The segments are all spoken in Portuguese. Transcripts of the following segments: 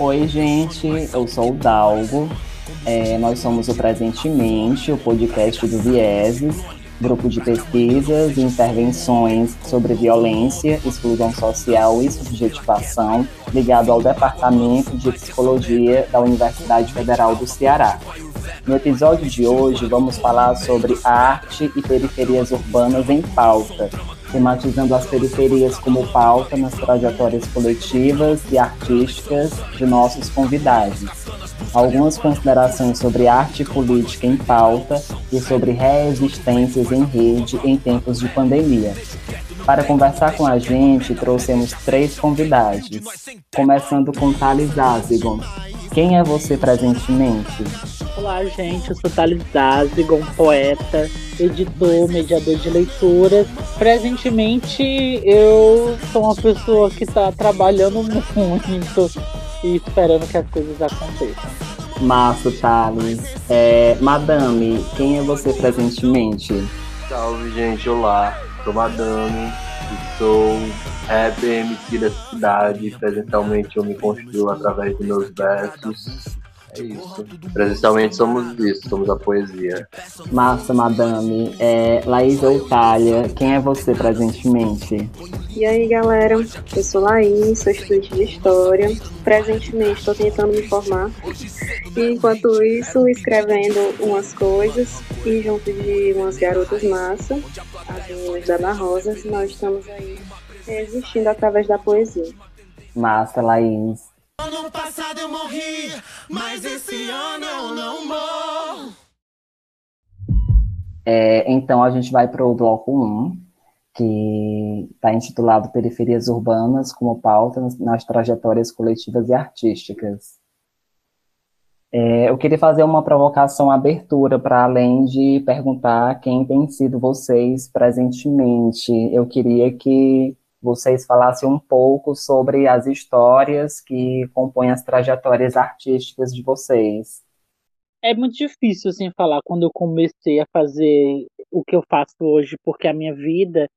Oi, gente, eu sou o Dalgo. É, nós somos o Presentemente, o podcast do Vieses, grupo de pesquisas e intervenções sobre violência, exclusão social e subjetivação, ligado ao Departamento de Psicologia da Universidade Federal do Ceará. No episódio de hoje, vamos falar sobre arte e periferias urbanas em pauta, tematizando as periferias como pauta nas trajetórias coletivas e artísticas de nossos convidados. Algumas considerações sobre arte e política em pauta e sobre resistências em rede em tempos de pandemia. Para conversar com a gente, trouxemos três convidados, começando com Thales Azigon. Quem é você presentemente? Olá, gente. Eu sou Thales Azigon, poeta, editor, mediador de leituras. Presentemente, eu sou uma pessoa que está trabalhando muito e esperando que as coisas aconteçam. Massa, Thales. É, madame, quem é você presentemente? Salve, gente. Olá. Sou Madame e sou rapper MC da cidade. Presencialmente eu me construo através dos meus versos é isso. Presencialmente somos isso, somos a poesia. Massa, madame. É, Laís Outalha, quem é você presentemente? E aí, galera? Eu sou Laís, sou estudante de História. Presentemente estou tentando me formar. E enquanto isso, escrevendo umas coisas. E junto de umas garotas massa, as meninas da Ana Rosa, nós estamos aí resistindo através da poesia. Massa, Laís. Ano passado eu morri, mas esse ano eu não morro. É, então a gente vai para o bloco 1, que está intitulado Periferias Urbanas como pauta nas, trajetórias coletivas e artísticas. É, eu queria fazer uma provocação abertura para além de perguntar quem tem sido vocês presentemente. Eu queria que vocês falassem um pouco sobre as histórias que compõem as trajetórias artísticas de vocês. É muito difícil assim falar quando eu comecei a fazer o que eu faço hoje, porque a minha vida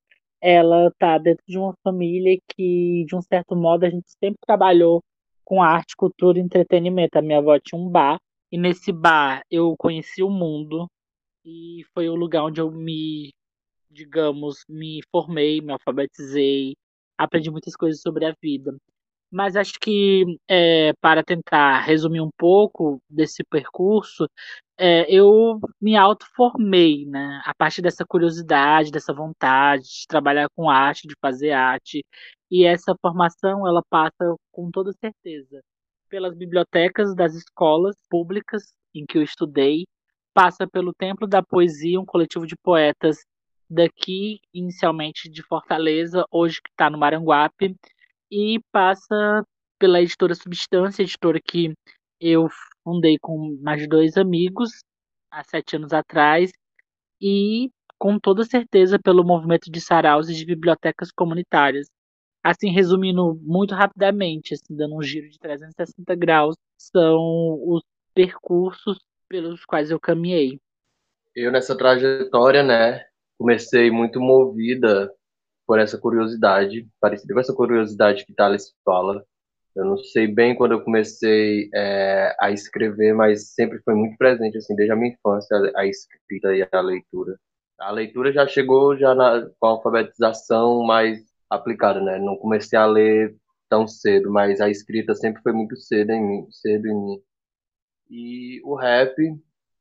ela tá dentro de uma família que, de um certo modo, a gente sempre trabalhou com arte, cultura e entretenimento. A minha avó tinha um bar, e nesse bar eu conheci o mundo, e foi o lugar onde eu me digamos, me formei, me alfabetizei, aprendi muitas coisas sobre a vida. Mas acho que, é, para tentar resumir um pouco desse percurso, é, eu me auto-formei, né? A partir dessa curiosidade, dessa vontade de trabalhar com arte, de fazer arte. E essa formação, ela passa com toda certeza pelas bibliotecas das escolas públicas em que eu estudei, passa pelo Templo da Poesia, um coletivo de poetas daqui, inicialmente de Fortaleza, hoje que está no Maranguape, e passa pela editora Substância, editora que eu fundei com mais dois amigos há sete anos atrás, e com toda certeza pelo movimento de saraus e de bibliotecas comunitárias. Assim, resumindo muito rapidamente, assim, dando um giro de 360 graus, são os percursos pelos quais eu caminhei. Eu, nessa trajetória, né, comecei muito movida por essa curiosidade, parecida com essa curiosidade que Thales fala. Eu não sei bem quando eu comecei é, a escrever, mas sempre foi muito presente, assim, desde a minha infância, a, escrita e a leitura. A leitura já chegou já na, com a alfabetização mais aplicada, né? Não comecei a ler tão cedo, mas a escrita sempre foi muito cedo em mim, cedo em mim. E o rap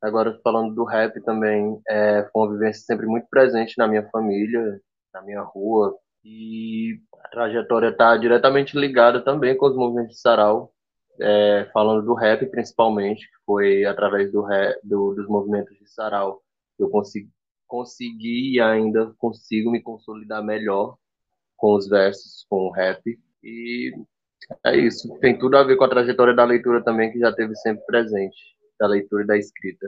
Agora, falando do rap também, é, foi uma vivência sempre muito presente na minha família, na minha rua, e a trajetória está diretamente ligada também com os movimentos de sarau, é, falando do rap principalmente, que foi através do, rap, do dos movimentos de sarau que eu consegui, consegui e ainda consigo me consolidar melhor com os versos, com o rap, e é isso, tem tudo a ver com a trajetória da leitura também, que já teve sempre presente da leitura e da escrita?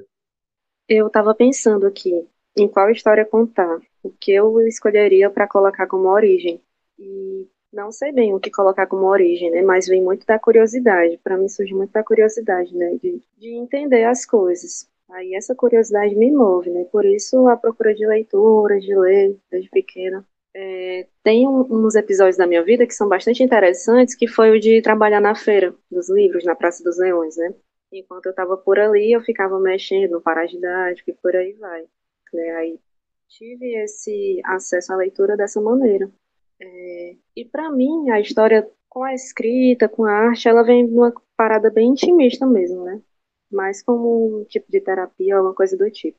Eu estava pensando aqui em qual história contar, o que eu escolheria para colocar como origem. E não sei bem o que colocar como origem, né? Mas vem muito da curiosidade. Para mim surge muito da curiosidade, né? De, de entender as coisas. Aí essa curiosidade me move, né? Por isso a procura de leitura, de ler desde pequena. É, tem um, uns episódios da minha vida que são bastante interessantes, que foi o de trabalhar na feira dos livros, na Praça dos Leões, né? Enquanto eu estava por ali, eu ficava mexendo no Paradidático e por aí vai. Né? Aí tive esse acesso à leitura dessa maneira. É, e para mim, a história com a escrita, com a arte, ela vem numa parada bem intimista mesmo, né? Mais como um tipo de terapia, alguma coisa do tipo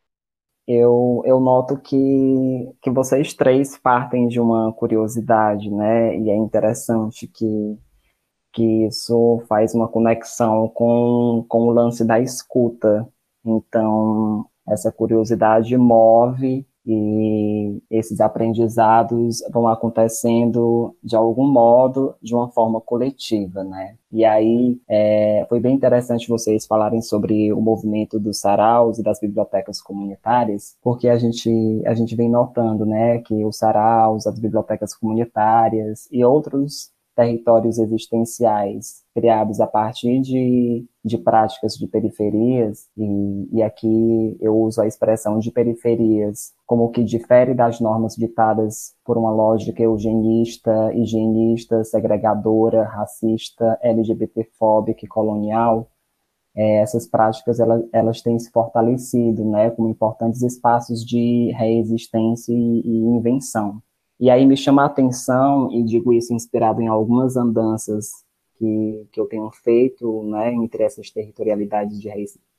eu, eu noto que, que vocês três partem de uma curiosidade, né? E é interessante que, que isso faz uma conexão com, com o lance da escuta. Então, essa curiosidade move e esses aprendizados vão acontecendo de algum modo, de uma forma coletiva, né? E aí é, foi bem interessante vocês falarem sobre o movimento dos saraus e das bibliotecas comunitárias, porque a gente a gente vem notando, né, que os saraus, as bibliotecas comunitárias e outros territórios existenciais criados a partir de, de práticas de periferias, e, e aqui eu uso a expressão de periferias como que difere das normas ditadas por uma lógica eugenista, higienista, segregadora, racista, LGBTfóbica e colonial, é, essas práticas elas, elas têm se fortalecido né, como importantes espaços de reexistência e, e invenção. E aí me chama a atenção, e digo isso inspirado em algumas andanças que, que eu tenho feito né, entre essas territorialidades de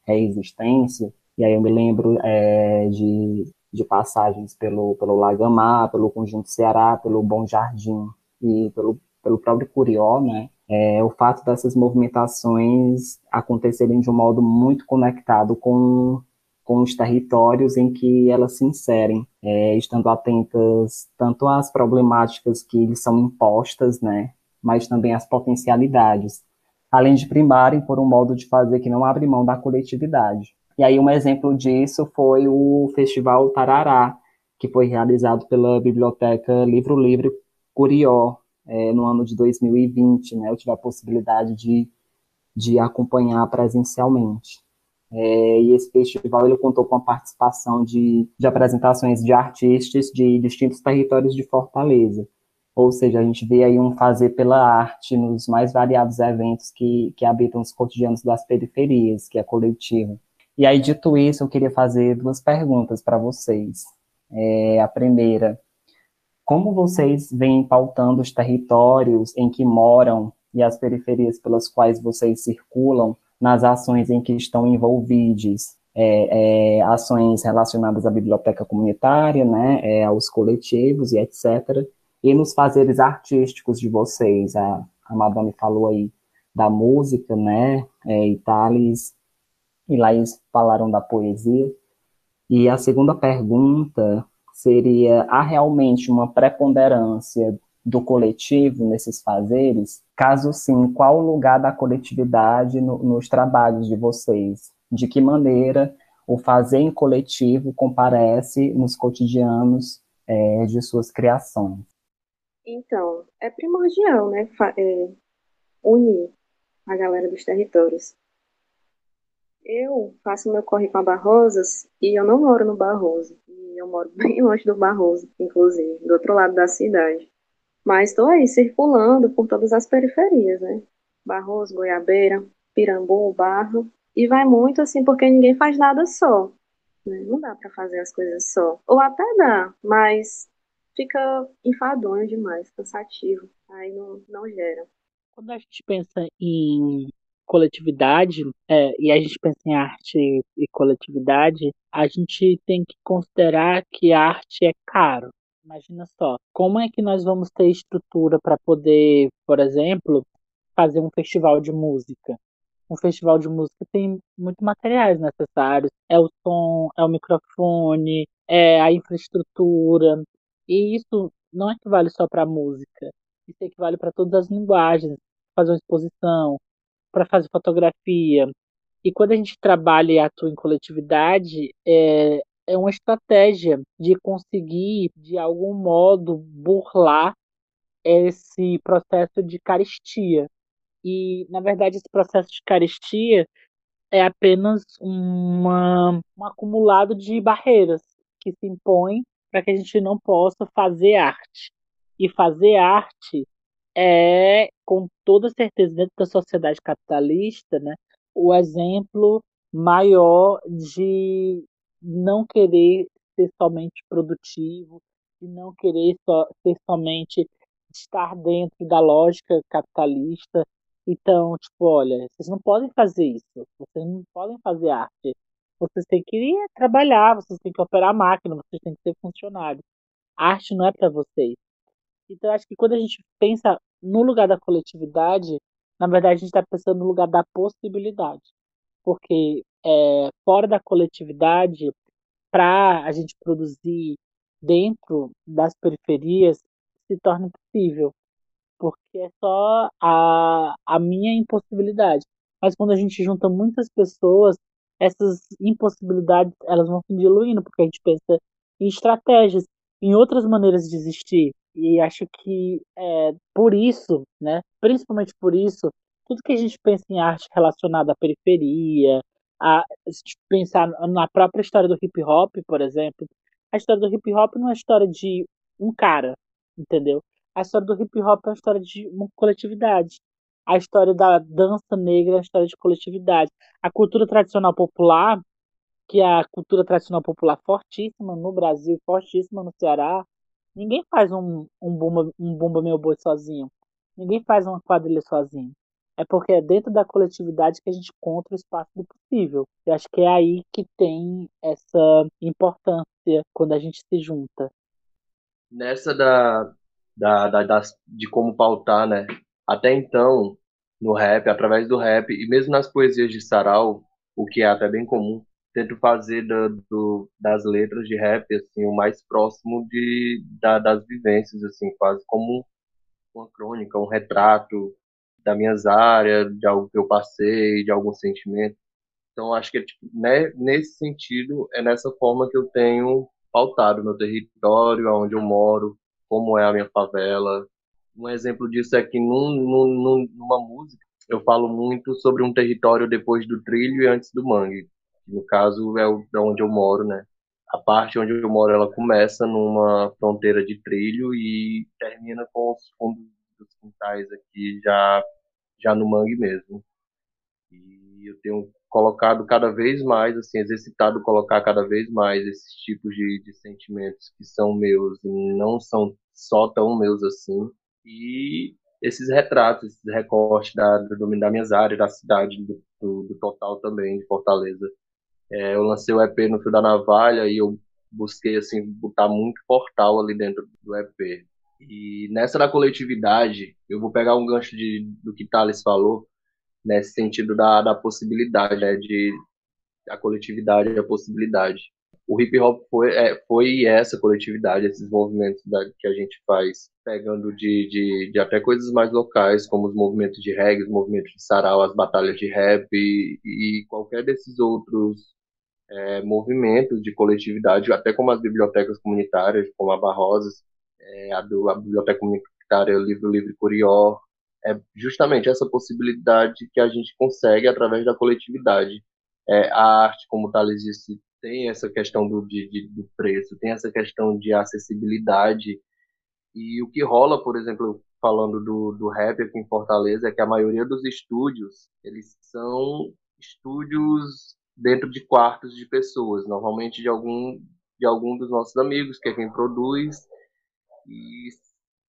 reexistência, e aí eu me lembro é, de, de passagens pelo, pelo Lagamar, pelo Conjunto Ceará, pelo Bom Jardim e pelo, pelo próprio Curió, né? É, o fato dessas movimentações acontecerem de um modo muito conectado com com os territórios em que elas se inserem, é, estando atentas tanto às problemáticas que lhes são impostas, né, mas também às potencialidades, além de primarem por um modo de fazer que não abre mão da coletividade. E aí um exemplo disso foi o Festival Tarará, que foi realizado pela Biblioteca Livro Livre Curió, é, no ano de 2020, né, eu tive a possibilidade de, de acompanhar presencialmente. É, e esse festival ele contou com a participação de, de apresentações de artistas de distintos territórios de Fortaleza. Ou seja, a gente vê aí um fazer pela arte nos mais variados eventos que, que habitam os cotidianos das periferias, que é coletivo. E aí, dito isso, eu queria fazer duas perguntas para vocês. É, a primeira, como vocês vêm pautando os territórios em que moram e as periferias pelas quais vocês circulam nas ações em que estão envolvidos, é, é, ações relacionadas à biblioteca comunitária, né, é, aos coletivos e etc., e nos fazeres artísticos de vocês. A, a Madame falou aí da música, né, é, e Thales e Laís falaram da poesia. E a segunda pergunta seria: há realmente uma preponderância do coletivo nesses fazeres? Caso sim, qual o lugar da coletividade no, nos trabalhos de vocês? De que maneira o fazer em coletivo comparece nos cotidianos é, de suas criações? Então, é primordial, né, é, unir a galera dos territórios. Eu faço meu corre com a Barrosas e eu não moro no Barroso. Eu moro bem longe do Barroso, inclusive, do outro lado da cidade. Mas estou aí circulando por todas as periferias, né? Barroso, Goiabeira, Pirambu, Barro. E vai muito assim, porque ninguém faz nada só. Né? Não dá para fazer as coisas só. Ou até dá, mas fica enfadonho demais, cansativo. Aí não, não gera. Quando a gente pensa em coletividade, é, e a gente pensa em arte e coletividade, a gente tem que considerar que a arte é caro. Imagina só, como é que nós vamos ter estrutura para poder, por exemplo, fazer um festival de música? Um festival de música tem muitos materiais necessários. É o som, é o microfone, é a infraestrutura. E isso não equivale só para a música. Isso equivale para todas as linguagens. Fazer uma exposição, para fazer fotografia. E quando a gente trabalha e atua em coletividade, é, é uma estratégia de conseguir, de algum modo, burlar esse processo de caristia. E, na verdade, esse processo de caristia é apenas uma, um acumulado de barreiras que se impõem para que a gente não possa fazer arte. E fazer arte é, com toda certeza, dentro da sociedade capitalista, né, o exemplo maior de não querer ser somente produtivo, de não querer só, ser somente estar dentro da lógica capitalista. Então, tipo, olha, vocês não podem fazer isso, vocês não podem fazer arte. Vocês têm que ir trabalhar, vocês têm que operar a máquina, vocês têm que ser funcionários. A arte não é para vocês. Então, acho que quando a gente pensa no lugar da coletividade, na verdade, a gente está pensando no lugar da possibilidade. Porque é, fora da coletividade, para a gente produzir dentro das periferias, se torna impossível. Porque é só a, a minha impossibilidade. Mas quando a gente junta muitas pessoas, essas impossibilidades elas vão se diluindo, porque a gente pensa em estratégias, em outras maneiras de existir. E acho que é, por isso, né, principalmente por isso, tudo que a gente pensa em arte relacionada à periferia, a, pensar na própria história do hip hop, por exemplo, a história do hip hop não é a história de um cara, entendeu? A história do hip hop é a história de uma coletividade. A história da dança negra é a história de coletividade. A cultura tradicional popular, que é a cultura tradicional popular fortíssima no Brasil, fortíssima no Ceará, ninguém faz um, um, bumba, um bumba meu boi sozinho. Ninguém faz uma quadrilha sozinho. É porque é dentro da coletividade que a gente encontra o espaço do possível. E acho que é aí que tem essa importância quando a gente se junta. Nessa da, da, da, das, de como pautar, né? Até então, no rap, através do rap, e mesmo nas poesias de Sarau, o que é até bem comum, tento fazer do, do, das letras de rap assim o mais próximo de da, das vivências assim quase como uma crônica um retrato das minhas áreas de algo que eu passei de algum sentimento então acho que tipo, né, nesse sentido é nessa forma que eu tenho pautado meu território aonde eu moro como é a minha favela um exemplo disso é que num, num, numa música eu falo muito sobre um território depois do trilho e antes do mangue no caso é onde eu moro, né? A parte onde eu moro, ela começa numa fronteira de trilho e termina com os fundos dos quintais aqui, já, já no mangue mesmo. E eu tenho colocado cada vez mais, assim, exercitado colocar cada vez mais esses tipos de, de sentimentos que são meus e não são só tão meus assim. E esses retratos, esses recortes da, do, da minhas áreas, da cidade, do, do, do total também, de Fortaleza. É, eu lancei o EP no Fio da Navalha e eu busquei assim botar muito portal ali dentro do EP. E nessa da coletividade, eu vou pegar um gancho de, do que Thales falou, nesse sentido da, da possibilidade, né, de a coletividade e a possibilidade. O hip hop foi, é, foi essa coletividade, esses movimentos da, que a gente faz, pegando de, de, de, até coisas mais locais, como os movimentos de reggae, os movimentos de sarau, as batalhas de rap e, e qualquer desses outros é, movimentos de coletividade, até como as bibliotecas comunitárias, como a Barrosas, é, a, a biblioteca comunitária Livro Livre Curió, é justamente essa possibilidade que a gente consegue através da coletividade. É, a arte, como o Thales disse, tem essa questão do, de, do preço, tem essa questão de acessibilidade, e o que rola, por exemplo, falando do, do rap aqui em Fortaleza, é que a maioria dos estúdios, eles são estúdios dentro de quartos de pessoas, normalmente de algum de algum dos nossos amigos, que é quem produz. E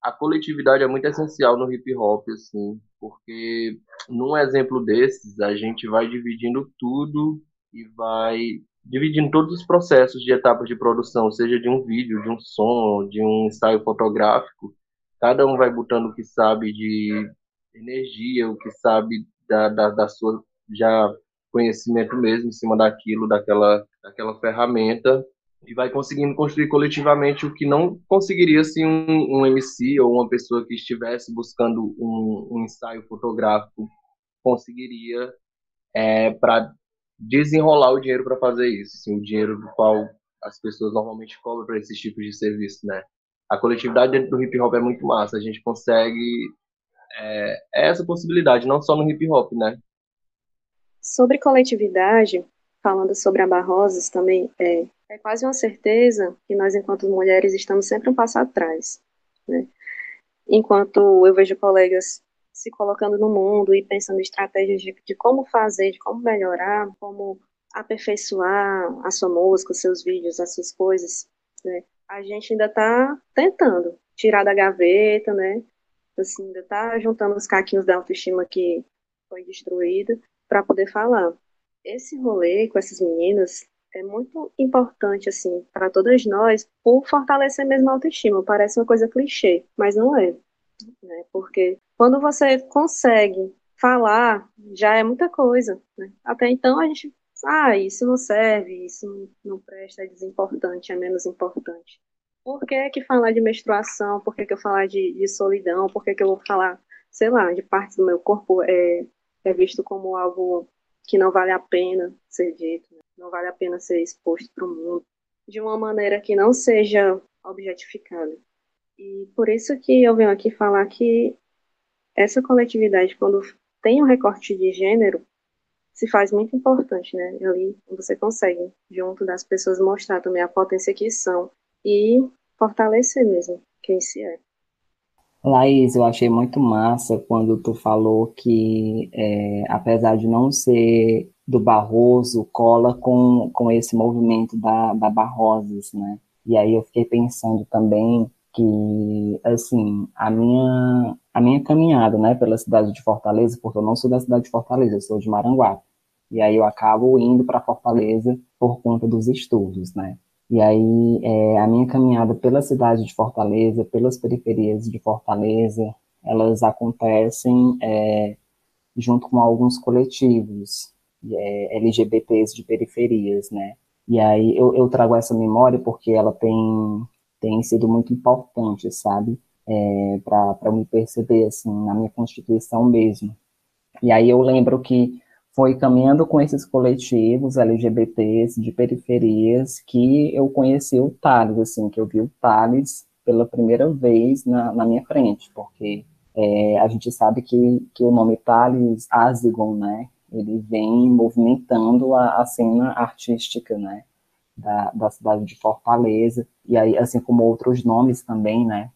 a coletividade é muito essencial no hip hop, assim, porque num exemplo desses, a gente vai dividindo tudo e vai dividindo todos os processos de etapas de produção, seja de um vídeo, de um som, de um ensaio fotográfico. Cada um vai botando o que sabe de energia, o que sabe da, da, da sua já conhecimento mesmo em cima daquilo, daquela, daquela ferramenta, e vai conseguindo construir coletivamente o que não conseguiria se um, um MC ou uma pessoa que estivesse buscando um, um ensaio fotográfico conseguiria é, para desenrolar o dinheiro para fazer isso, assim, o dinheiro do qual as pessoas normalmente cobram para esses tipos de serviço, né? A coletividade dentro do hip hop é muito massa, a gente consegue é, é essa possibilidade, não só no hip hop, né? Sobre coletividade, falando sobre a Barrosas também, é, é quase uma certeza que nós, enquanto mulheres, estamos sempre um passo atrás. Né? enquanto eu vejo colegas se colocando no mundo e pensando em estratégias de, de como fazer, de como melhorar, como aperfeiçoar a sua música, os seus vídeos, as suas coisas, né? A gente ainda está tentando tirar da gaveta, né? Assim, ainda está juntando os caquinhos da autoestima que foi destruída para poder falar. Esse rolê com essas meninas é muito importante, assim, para todas nós, por fortalecer mesmo a autoestima. Parece uma coisa clichê, mas não é. Né? Porque quando você consegue falar, já é muita coisa. Né? Até então a gente, ah, isso não serve, isso não presta, é desimportante, é menos importante. Por que, que falar de menstruação? Por que, que eu falar de, de solidão? Por que, que eu vou falar, sei lá, de partes do meu corpo é, é visto como algo que não vale a pena ser dito, né? não vale a pena ser exposto para o mundo, de uma maneira que não seja objetificada. E por isso que eu venho aqui falar que essa coletividade, quando tem um recorte de gênero, se faz muito importante, né? Ali você consegue, junto das pessoas, mostrar também a potência que são e fortalecer mesmo quem se é. Laís, eu achei muito massa quando tu falou que, é, apesar de não ser do Barroso, cola com, com esse movimento da, da Barrosas, né? E aí eu fiquei pensando também que, assim, a minha, a minha caminhada, né, pela cidade de Fortaleza, porque eu não sou da cidade de Fortaleza, eu sou de Maranguape, e aí eu acabo indo para Fortaleza por conta dos estudos, né? E aí, é, a minha caminhada pela cidade de Fortaleza, pelas periferias de Fortaleza, elas acontecem é, junto com alguns coletivos é, LGBTs de periferias, né? E aí eu, eu, trago essa memória porque ela tem, tem sido muito importante, sabe? É, para me perceber, assim, na minha constituição mesmo. E aí eu lembro que foi caminhando com esses coletivos LGBTs de periferias que eu conheci o Thales, assim, que eu vi o Thales pela primeira vez na, na minha frente, porque é, a gente sabe que, que o nome Thales Azigon, né, ele vem movimentando a, a cena artística, né, da, da cidade de Fortaleza, e aí, assim como outros nomes também, né,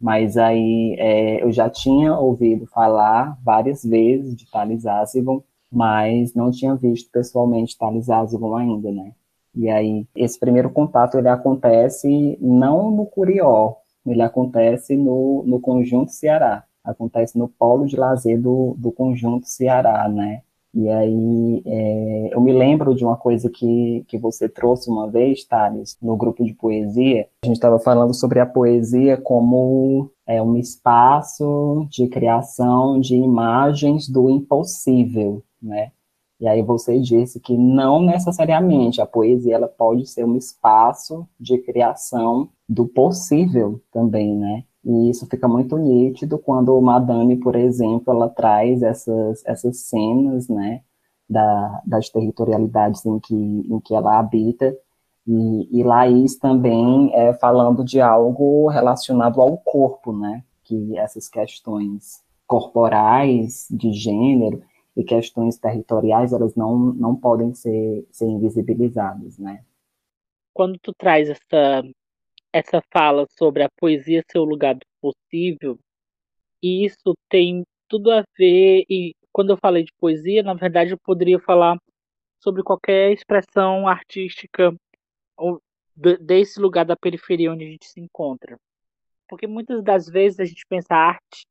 mas aí é, eu já tinha ouvido falar várias vezes de Thales Azigon, mas não tinha visto pessoalmente Thales Asylum ainda, né? E aí, esse primeiro contato, ele acontece não no Curió, ele acontece no, no Conjunto Ceará, acontece no polo de lazer do, do Conjunto Ceará, né? E aí, é, eu me lembro de uma coisa que, que você trouxe uma vez, Thales, no grupo de poesia. A gente estava falando sobre a poesia como é, um espaço de criação de imagens do impossível, né? E aí você disse que não necessariamente a poesia ela pode ser um espaço de criação do possível também, né? E isso fica muito nítido quando Madame, por exemplo, ela traz essas, essas cenas, né, da, das territorialidades em que, em que ela habita, e, e Laís também é falando de algo relacionado ao corpo, né, que essas questões corporais, de gênero, e questões territoriais, elas não, não podem ser, ser invisibilizadas, né? Quando tu traz essa, essa fala sobre a poesia ser o lugar do possível, isso tem tudo a ver, e quando eu falei de poesia, na verdade eu poderia falar sobre qualquer expressão artística desse lugar da periferia onde a gente se encontra. Porque muitas das vezes a gente pensa a arte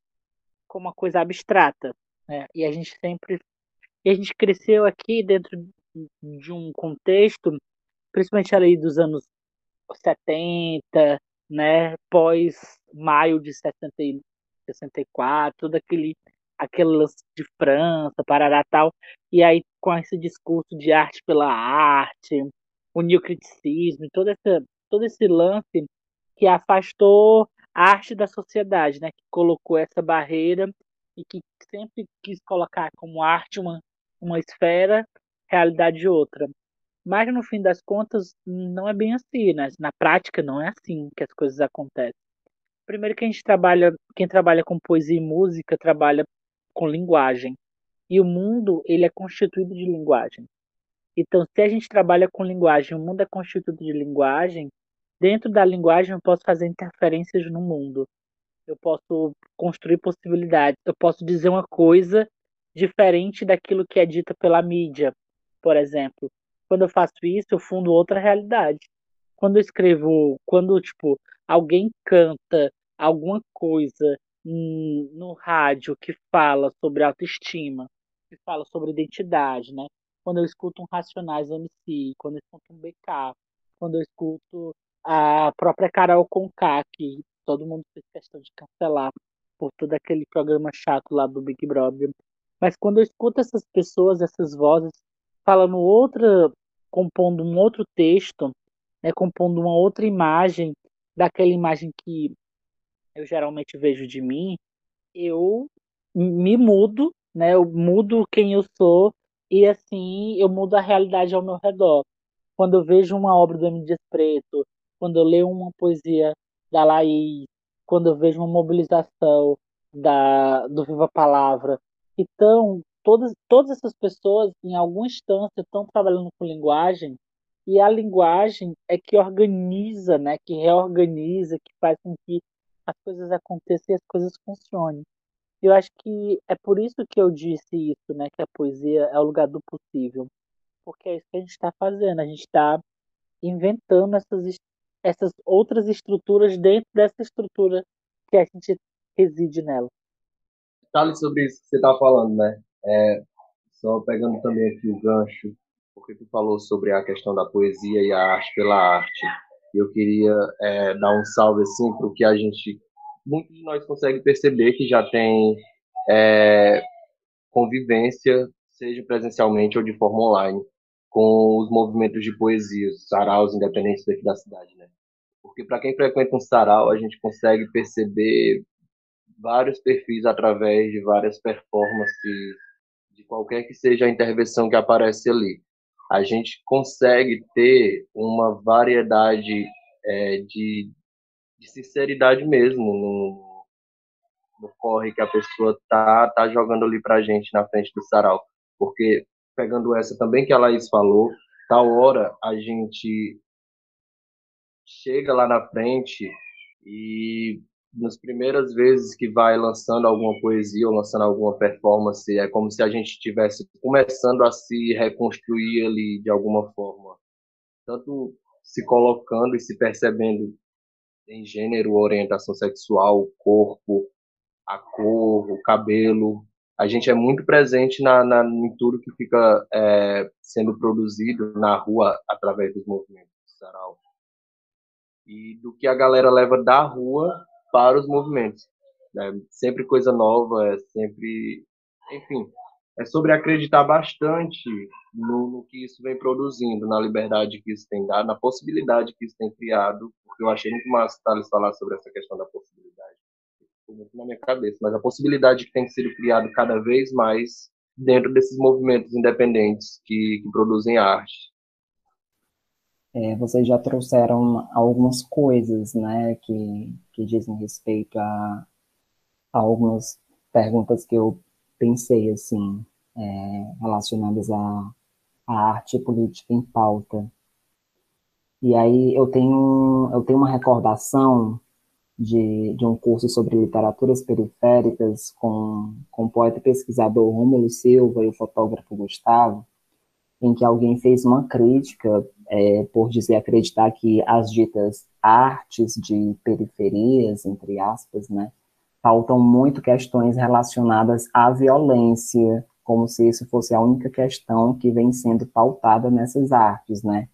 como uma coisa abstrata, né? E a gente sempre. E a gente cresceu aqui dentro de um contexto, principalmente ali dos anos 70, né? Pós maio de 60, 64, todo aquele aquele lance de França, Parará tal, e aí com esse discurso de arte pela arte, o neocriticismo, todo esse, todo esse lance que afastou a arte da sociedade, né, que colocou essa barreira e que sempre quis colocar como arte uma, uma esfera, realidade outra. Mas no fim das contas, não é bem assim, né? Na prática, não é assim que as coisas acontecem. Primeiro que a gente trabalha, quem trabalha com poesia e música trabalha com linguagem. E o mundo, ele é constituído de linguagem. Então, se a gente trabalha com linguagem, o mundo é constituído de linguagem, dentro da linguagem eu posso fazer interferências no mundo. Eu posso construir possibilidades, eu posso dizer uma coisa diferente daquilo que é dita pela mídia, por exemplo. Quando eu faço isso, eu fundo outra realidade. Quando eu escrevo, quando tipo alguém canta alguma coisa no rádio que fala sobre autoestima, que fala sobre identidade, né? Quando eu escuto um Racionais MC, quando eu escuto um BK, quando eu escuto a própria Carol Conká, que todo mundo fez questão de cancelar por todo aquele programa chato lá do Big Brother. Mas quando eu escuto essas pessoas, essas vozes, falando outra, compondo um outro texto, né, compondo uma outra imagem daquela imagem que eu geralmente vejo de mim, eu me mudo, né? Eu mudo quem eu sou e assim eu mudo a realidade ao meu redor. Quando eu vejo uma obra do. Dias Preto, quando eu leio uma poesia da Laís, quando eu vejo uma mobilização da, do Viva Palavra. Então, todas, todas essas pessoas, em alguma instância, estão trabalhando com linguagem, e a linguagem é que organiza, né, que reorganiza, que faz com que as coisas aconteçam e as coisas funcionem. Eu acho que é por isso que eu disse isso, né, que a poesia é o lugar do possível. Porque é isso que a gente está fazendo, a gente está inventando essas, essas outras estruturas dentro dessa estrutura que a gente reside nela. Fale sobre isso que você está falando, né? É, só pegando também aqui o gancho, porque tu falou sobre a questão da poesia e a arte pela arte. Eu queria é, dar um salve assim para o que a gente, muitos de nós consegue perceber que já tem é, convivência, seja presencialmente ou de forma online, com os movimentos de poesia, os saraus independentes daqui da cidade, né? Porque para quem frequenta um sarau, a gente consegue perceber vários perfis através de várias performances, de qualquer que seja a intervenção que aparece ali. A gente consegue ter uma variedade é, de, de, sinceridade mesmo no, no corre que a pessoa tá, tá jogando ali para a gente na frente do sarau. Porque, pegando essa também que a Laís falou, tal hora a gente chega lá na frente e nas primeiras vezes que vai lançando alguma poesia ou lançando alguma performance, é como se a gente estivesse começando a se reconstruir ali de alguma forma. Tanto se colocando e se percebendo em gênero, orientação sexual, corpo, a cor, o cabelo. A gente é muito presente na, na em tudo que fica é, sendo produzido na rua através dos movimentos do sarau e do que a galera leva da rua para os movimentos. É sempre coisa nova, é sempre. Enfim, é sobre acreditar bastante no, no, que isso vem produzindo, na liberdade que isso tem dado, na possibilidade que isso tem criado, porque eu achei muito massa Thales falar sobre essa questão da possibilidade. Ficou muito na minha cabeça, mas a possibilidade que tem sido criado cada vez mais dentro desses movimentos independentes que, que produzem arte. É, vocês já trouxeram algumas coisas, né, que, que dizem respeito a, a algumas perguntas que eu pensei, assim, é, relacionadas à, arte política em pauta. E aí eu tenho, eu tenho uma recordação de, de um curso sobre literaturas periféricas com, com o poeta e pesquisador Rômulo Silva e o fotógrafo Gustavo, em que alguém fez uma crítica é, por dizer acreditar que as ditas artes de periferias, entre aspas, né, faltam muito questões relacionadas à violência, como se isso fosse a única questão que vem sendo pautada nessas artes, né?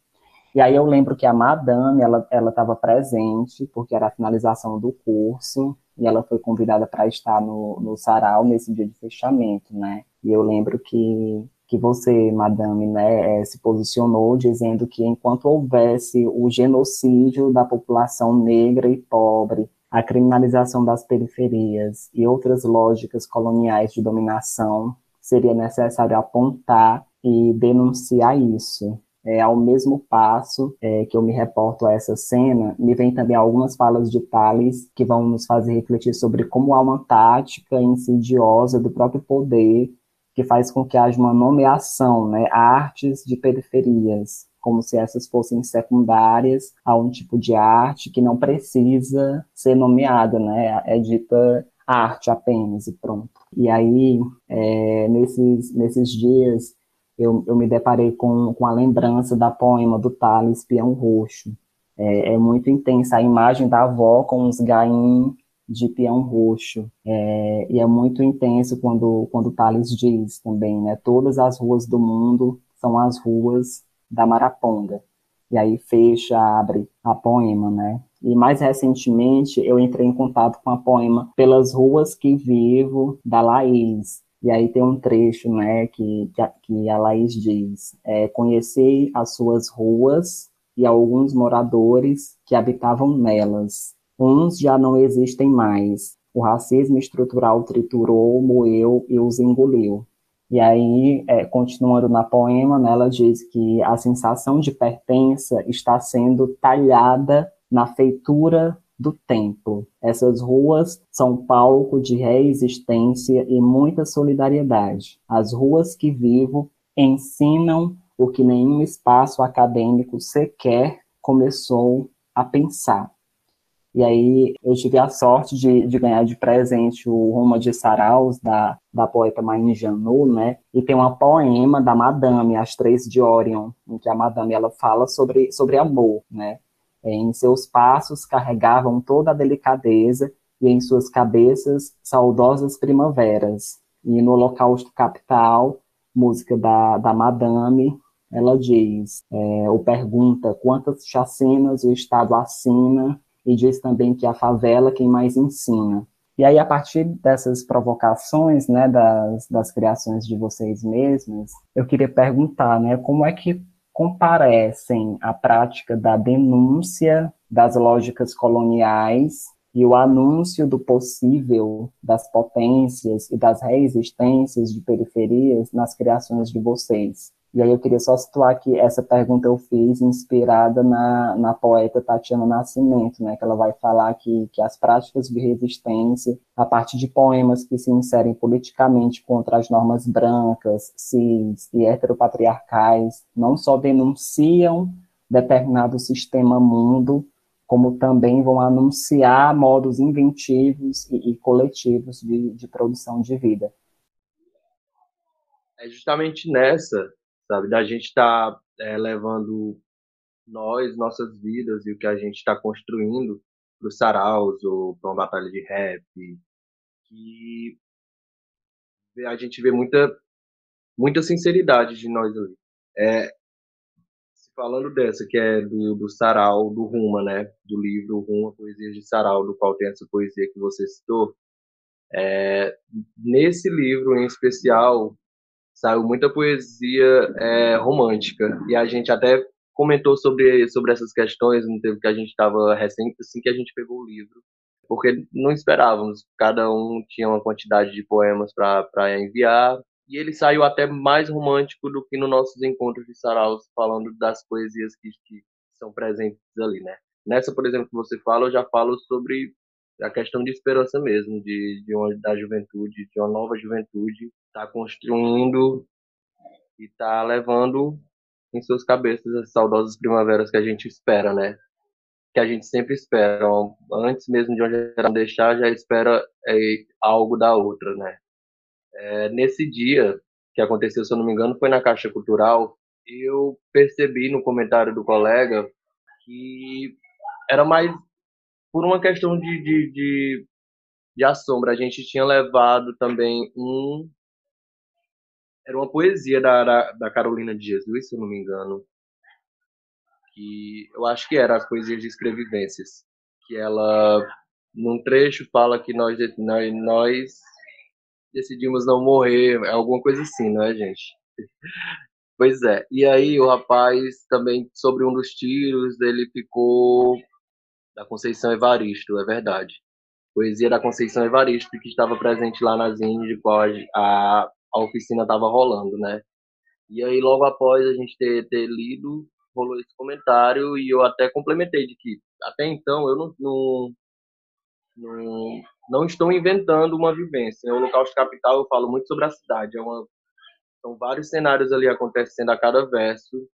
E aí eu lembro que a madame, ela estava presente, porque era a finalização do curso, e ela foi convidada para estar no, no sarau nesse dia de fechamento, né? E eu lembro que que você, madame, né, eh, se posicionou dizendo que enquanto houvesse o genocídio da população negra e pobre, a criminalização das periferias e outras lógicas coloniais de dominação, seria necessário apontar e denunciar isso. É, ao mesmo passo é, que eu me reporto a essa cena, me vem também algumas falas de Tales que vão nos fazer refletir sobre como há uma tática insidiosa do próprio poder que faz com que haja uma nomeação, né, artes de periferias, como se essas fossem secundárias a um tipo de arte que não precisa ser nomeada, né? É dita arte apenas e pronto. E aí, é, nesses, nesses dias, eu, eu me deparei com, com a lembrança da poema do Thales Peão Roxo. É, é muito intensa a imagem da avó com os gaim de peão roxo. É, e é muito intenso quando, quando Thales diz também, né? Todas as ruas do mundo são as ruas da Maraponga. E aí fecha, abre a poema, né? E mais recentemente eu entrei em contato com a poema Pelas Ruas que Vivo, da Laís. E aí tem um trecho, né, que, que a Laís diz: é, Conheci as suas ruas e alguns moradores que habitavam nelas. Uns já não existem mais. O racismo estrutural triturou, moeu e os engoliu. E aí, é, continuando na poema, né, ela diz que a sensação de pertença está sendo talhada na feitura do tempo. Essas ruas são palco de reexistência e muita solidariedade. As ruas que vivo ensinam o que nenhum espaço acadêmico sequer começou a pensar. E aí eu tive a sorte de, de ganhar de presente o Roma de Saraus, da, da poeta Maine Janu, né? E tem uma poema da Madame, As Três de Orion, em que a Madame ela fala sobre, sobre amor, né? Em seus passos carregavam toda a delicadeza e em suas cabeças saudosas primaveras. E no Holocausto Capital, música da, da Madame, ela diz, é, ou pergunta quantas chacinas o Estado assina e diz também que a favela quem mais ensina. E aí, a partir dessas provocações, né, das, das criações de vocês mesmos, eu queria perguntar, né, como é que comparecem a prática da denúncia das lógicas coloniais e o anúncio do possível das potências e das reexistências de periferias nas criações de vocês. E aí eu queria só situar que essa pergunta eu fiz inspirada na, na poeta Tatiana Nascimento, né, que ela vai falar que, que as práticas de resistência, a partir de poemas que se inserem politicamente contra as normas brancas, cis e heteropatriarcais, não só denunciam determinado sistema mundo, como também vão anunciar modos inventivos e, e coletivos de, de produção de vida. É justamente nessa sabe? Da gente estar tá, é, levando nós, nossas vidas e o que a gente está construindo para o saraus ou para uma batalha de rap, que a gente vê muita muita sinceridade de nós ali. É, falando dessa, que é do, do Sarau, do Ruma, né? Do livro Ruma, Poesias de Sarau, do qual tem essa poesia que você citou. É, nesse livro em especial, saiu muita poesia é, romântica. E a gente até comentou sobre, sobre essas questões no tempo que a gente estava recente, assim que a gente pegou o livro. Porque não esperávamos, cada um tinha uma quantidade de poemas para enviar, e ele saiu até mais romântico do que nos nossos encontros de saraus, falando das poesias que, que são presentes ali, né? Nessa, por exemplo, que você fala, eu já falo sobre a questão de esperança mesmo, de, de uma, da juventude, de uma nova juventude, está construindo e está levando em suas cabeças as saudosas primaveras que a gente espera, né? Que a gente sempre espera, antes mesmo de uma geração deixar, já espera é, algo da outra, né? É, nesse dia que aconteceu, se eu não me engano, foi na Caixa Cultural, eu percebi no comentário do colega que era mais por uma questão de, de, de, de assombro. A gente tinha levado também um. Era uma poesia da, da, da Carolina de Jesus, se eu não me engano. Que eu acho que era as poesias de escrevivências. Que ela, num trecho, fala que nós, nós, nós decidimos não morrer. É alguma coisa assim, não é, gente? Pois é. E aí o rapaz também, sobre um dos tiros, ele ficou da Conceição Evaristo, é verdade. Poesia da Conceição Evaristo, que estava presente lá na Zine, de qual a, a oficina estava rolando, né? E aí, logo após a gente ter, ter lido, rolou esse comentário e eu até complementei de que, até então, eu não, não, não, não estou inventando uma vivência. No Holocausto Capital eu falo muito sobre a cidade. É uma, são vários cenários ali acontecendo a cada verso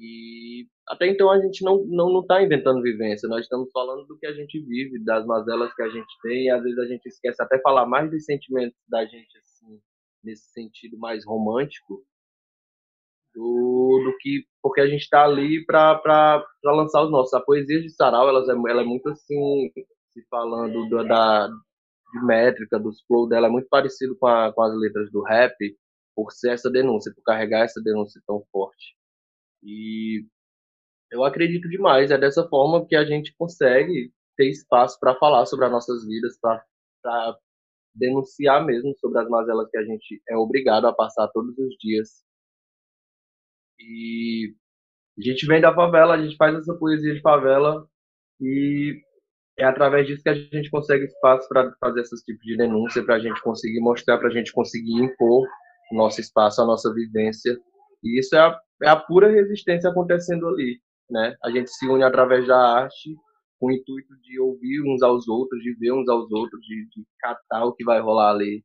E até então a gente não não não está inventando vivência, nós estamos falando do que a gente vive, das mazelas que a gente tem, e às vezes a gente esquece até falar mais dos sentimentos da gente assim, nesse sentido mais romântico, do, do que porque a gente está ali para lançar os nossos. A poesia de Sarau, é, ela é muito assim, se falando do, da de métrica, dos flow dela, é muito parecido com, a, com as letras do rap, por ser essa denúncia, por carregar essa denúncia tão forte. E eu acredito demais, é dessa forma que a gente consegue ter espaço para falar sobre as nossas vidas, para denunciar mesmo sobre as mazelas que a gente é obrigado a passar todos os dias e a gente vem da favela, a gente faz essa poesia de favela e é através disso que a gente consegue espaço para fazer esses tipos de denúncia, para a gente conseguir mostrar, para a gente conseguir impor o nosso espaço, a nossa vivência. E isso é a, é a pura resistência acontecendo ali. Né? A gente se une através da arte com o intuito de ouvir uns aos outros, de ver uns aos outros, de, de catar o que vai rolar ali.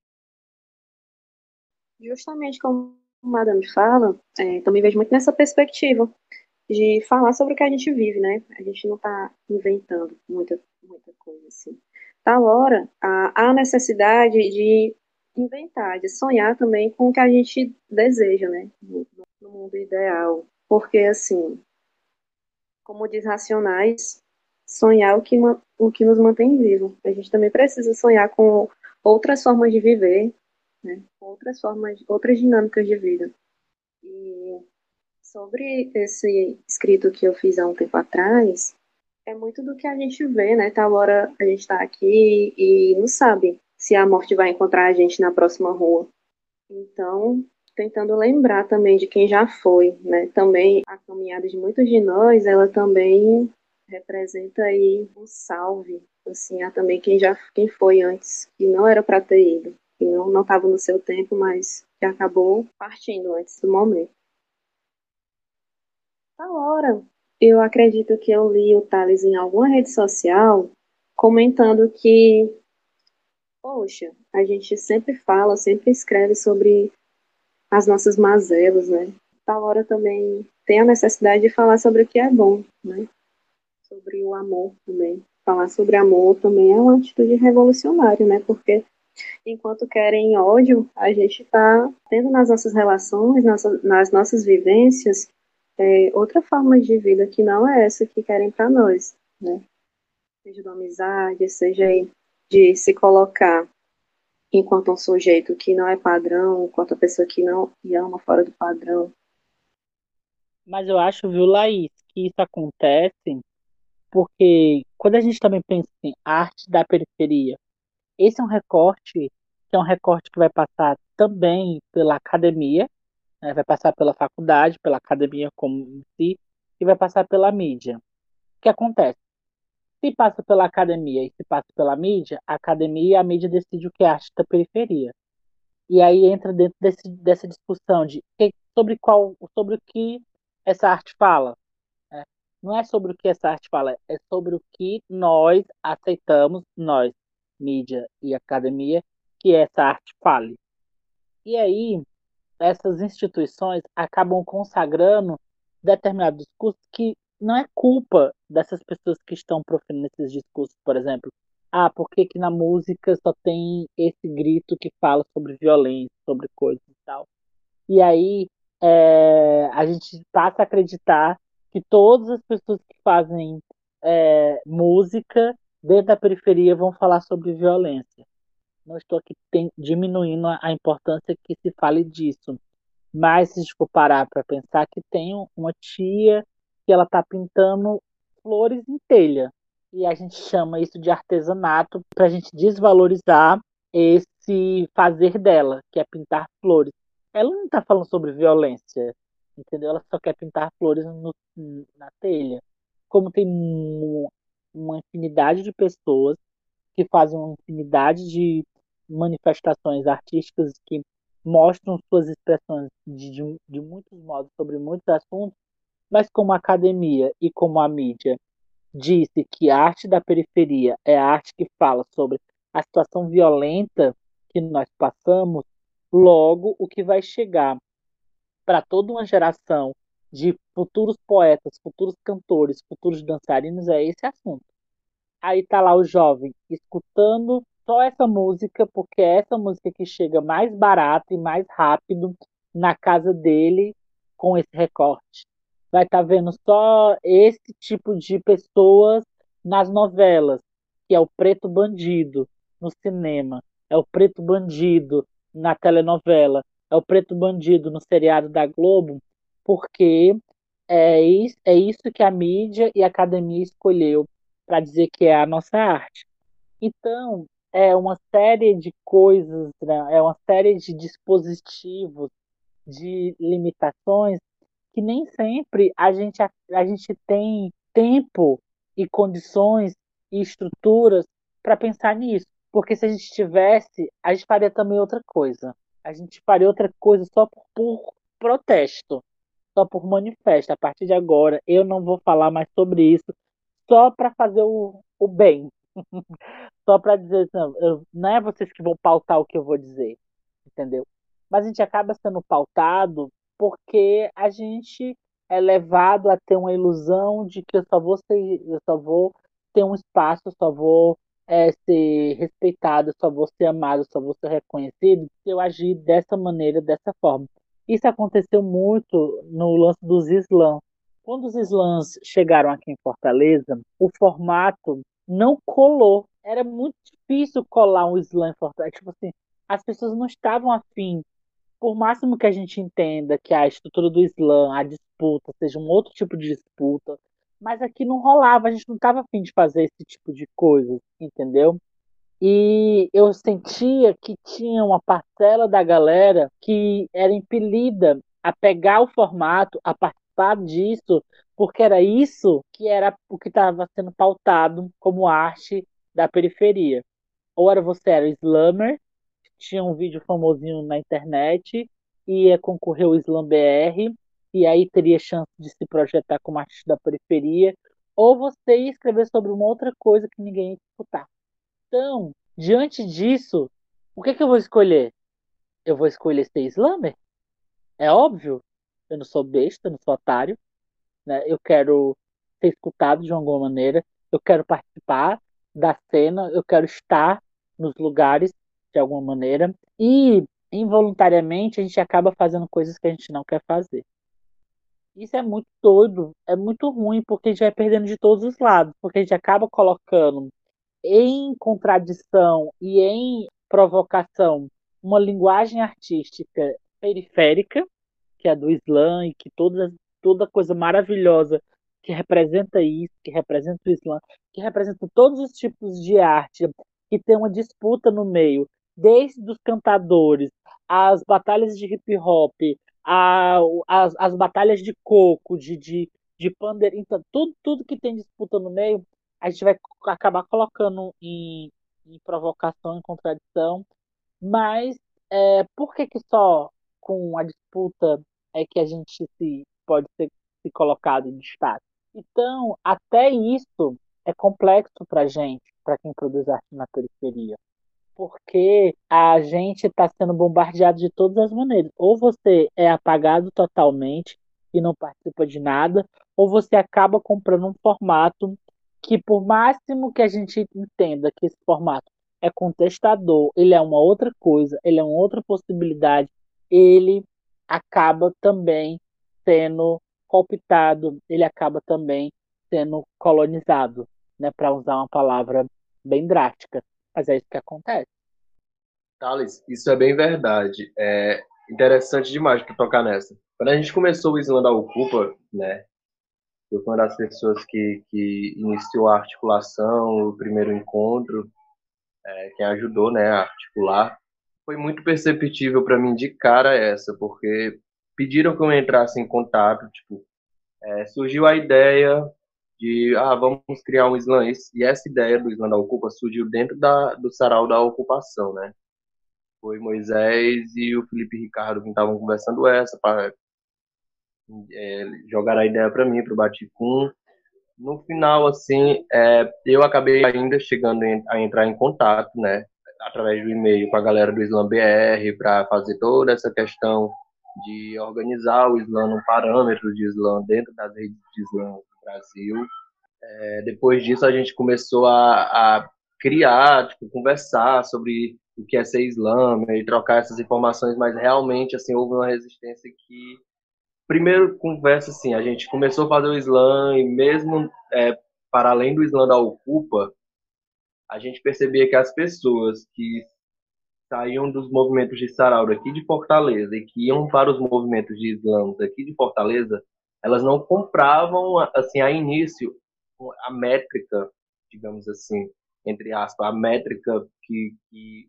Justamente como Madame fala, é, também vejo muito nessa perspectiva de falar sobre o que a gente vive, né? A gente não está inventando muita, muita coisa assim. Tal hora, há, a necessidade de inventar, de sonhar também com o que a gente deseja, né? No, no mundo ideal. Porque, assim, como diz Racionais, sonhar é o que, o que nos mantém vivo. A gente também precisa sonhar com outras formas de viver, né? outras formas, outras dinâmicas de vida. E sobre esse escrito que eu fiz há um tempo atrás, é muito do que a gente vê, né? Tal hora a gente está aqui e não sabe se a morte vai encontrar a gente na próxima rua. Então, tentando lembrar também de quem já foi, né? Também a caminhada de muitos de nós, ela também representa aí um salve, assim, a também quem já quem foi antes, que não era para ter ido que não estava no seu tempo, mas que acabou partindo antes do momento. Na hora, eu acredito que eu li o Thales em alguma rede social comentando que, poxa, a gente sempre fala, sempre escreve sobre as nossas mazelas, né? Tal hora também tem a necessidade de falar sobre o que é bom, né? Sobre o amor também. Falar sobre amor também é uma atitude revolucionária, né? Porque enquanto querem ódio, a gente está tendo nas nossas relações, nas, nossas vivências, é, outra forma de vida que não é essa que querem para nós, né? Seja de amizade, seja de se colocar enquanto um sujeito que não é padrão, enquanto a pessoa que não ama fora do padrão. Mas eu acho, viu, Laís, que isso acontece porque quando a gente também pensa em arte da periferia, esse é um recorte que é um recorte que vai passar também pela academia, né? vai passar pela faculdade, pela academia como em si, e vai passar pela mídia. O que acontece? Se passa pela academia e se passa pela mídia, a academia e a mídia decidem o que é arte da periferia. E aí entra dentro desse, dessa discussão de sobre qual, sobre o que essa arte fala. Né? Não é sobre o que essa arte fala, é sobre o que nós aceitamos, nós, mídia e academia, que essa arte fale. E aí, essas instituições acabam consagrando determinados discursos que não é culpa dessas pessoas que estão proferindo esses discursos, por exemplo. Ah, por que, que na música só tem esse grito que fala sobre violência, sobre coisas e tal? E aí é, a gente passa a acreditar que todas as pessoas que fazem é, música dentro da periferia vão falar sobre violência. Não estou aqui tem, diminuindo a importância que se fale disso. Mas se for parar para pensar que tem uma tia que ela está pintando flores em telha. E a gente chama isso de artesanato para a gente desvalorizar esse fazer dela, que é pintar flores. Ela não está falando sobre violência, entendeu? Ela só quer pintar flores no, na telha. Como tem uma infinidade de pessoas que fazem uma infinidade de manifestações artísticas que mostram suas expressões de, de, de muitos modos sobre muitos assuntos, mas como a academia e como a mídia disse que a arte da periferia é a arte que fala sobre a situação violenta que nós passamos, logo o que vai chegar para toda uma geração de futuros poetas, futuros cantores, futuros dançarinos, é esse assunto. Aí tá lá o jovem escutando só essa música, porque é essa música que chega mais barato e mais rápido na casa dele com esse recorte. Vai estar tá vendo só esse tipo de pessoas nas novelas, que é o preto bandido no cinema, é o preto bandido na telenovela, é o preto bandido no seriado da Globo, porque é isso, é isso que a mídia e a academia escolheu para dizer que é a nossa arte. Então, é uma série de coisas, né? é uma série de dispositivos, de limitações que nem sempre a gente, a, a gente tem tempo e condições e estruturas para pensar nisso. Porque se a gente tivesse, a gente faria também outra coisa. A gente faria outra coisa só por, por protesto, só por manifesto. A partir de agora, eu não vou falar mais sobre isso, só para fazer o, o bem. só para dizer, não, eu, não é vocês que vão pautar o que eu vou dizer, entendeu? Mas a gente acaba sendo pautado porque a gente é levado a ter uma ilusão de que eu só vou ser, eu só vou ter um espaço, eu só vou é, ser respeitado, eu só vou ser amado, eu só vou ser reconhecido se eu agir dessa maneira, dessa forma. Isso aconteceu muito no lance dos slams. Quando os slams chegaram aqui em Fortaleza, o formato não colou. Era muito difícil colar um slam em Fortaleza. Tipo assim, as pessoas não estavam afim por máximo que a gente entenda que a estrutura do slam, a disputa, seja um outro tipo de disputa, mas aqui não rolava, a gente não estava afim de fazer esse tipo de coisa, entendeu? E eu sentia que tinha uma parcela da galera que era impelida a pegar o formato, a participar disso, porque era isso que era o que estava sendo pautado como arte da periferia. Ou era você era slammer, tinha um vídeo famosinho na internet, ia concorrer ao Slam BR, e aí teria chance de se projetar como artista da periferia, ou você ia escrever sobre uma outra coisa que ninguém ia disputar. Então, diante disso, o que, que eu vou escolher? Eu vou escolher ser slammer? É óbvio. Eu não sou besta, não sou otário. Né? Eu quero ser escutado de alguma maneira. Eu quero participar da cena. Eu quero estar nos lugares de alguma maneira. E involuntariamente a gente acaba fazendo coisas que a gente não quer fazer. Isso é muito doido, é muito ruim, porque a gente vai perdendo de todos os lados, porque a gente acaba colocando em contradição e em provocação uma linguagem artística periférica, que é do Islã, e que toda, toda coisa maravilhosa que representa isso, que representa o Islã, que representa todos os tipos de arte, que tem uma disputa no meio, desde os cantadores, as batalhas de hip hop, a, as, as batalhas de coco, de, de, de então, tudo, tudo que tem disputa no meio, a gente vai acabar colocando em, em provocação, em contradição, mas é, por que, que só com a disputa é que a gente se pode ser se colocado em destaque? Então, até isso é complexo para gente, para quem produz arte na periferia porque a gente está sendo bombardeado de todas as maneiras. Ou você é apagado totalmente e não participa de nada, ou você acaba comprando um formato que, por máximo que a gente entenda que esse formato é contestador, ele é uma outra coisa, ele é uma outra possibilidade, ele acaba também sendo cooptado, ele acaba também sendo colonizado, né, para usar uma palavra bem drástica. Mas é isso que acontece. Thales, isso é bem verdade. É interessante demais para tocar nessa. Quando a gente começou o Islã da Ocupa, né? Eu fui uma das pessoas que, que iniciou a articulação, o primeiro encontro, é, quem ajudou né, a articular. Foi muito perceptível para mim de cara essa, porque pediram que eu entrasse em contato, tipo, é, surgiu a ideia de ah, vamos criar um Islã. E essa ideia do Islã da Ocupa surgiu dentro da, do sarau da ocupação, né? Foi Moisés e o Felipe Ricardo que estavam conversando essa para é, jogar a ideia para mim, para o Baticum. No final, assim, é, eu acabei ainda chegando a entrar em contato, né, através do e-mail com a galera do Islam BR para fazer toda essa questão de organizar o Islã num parâmetro de Islã dentro das redes de do Brasil. É, depois disso, a gente começou a, a criar, tipo, conversar sobre o que é ser Islã e trocar essas informações, mas realmente, assim, houve uma resistência que primeiro conversa assim, a gente começou a fazer o Islã e mesmo é, para além do Islã da Ocupa, a gente percebia que as pessoas que saíam dos movimentos de sarau daqui de Fortaleza e que iam para os movimentos de Islã daqui de Fortaleza, elas não compravam assim a início a métrica, digamos assim, entre aspas, a métrica que, que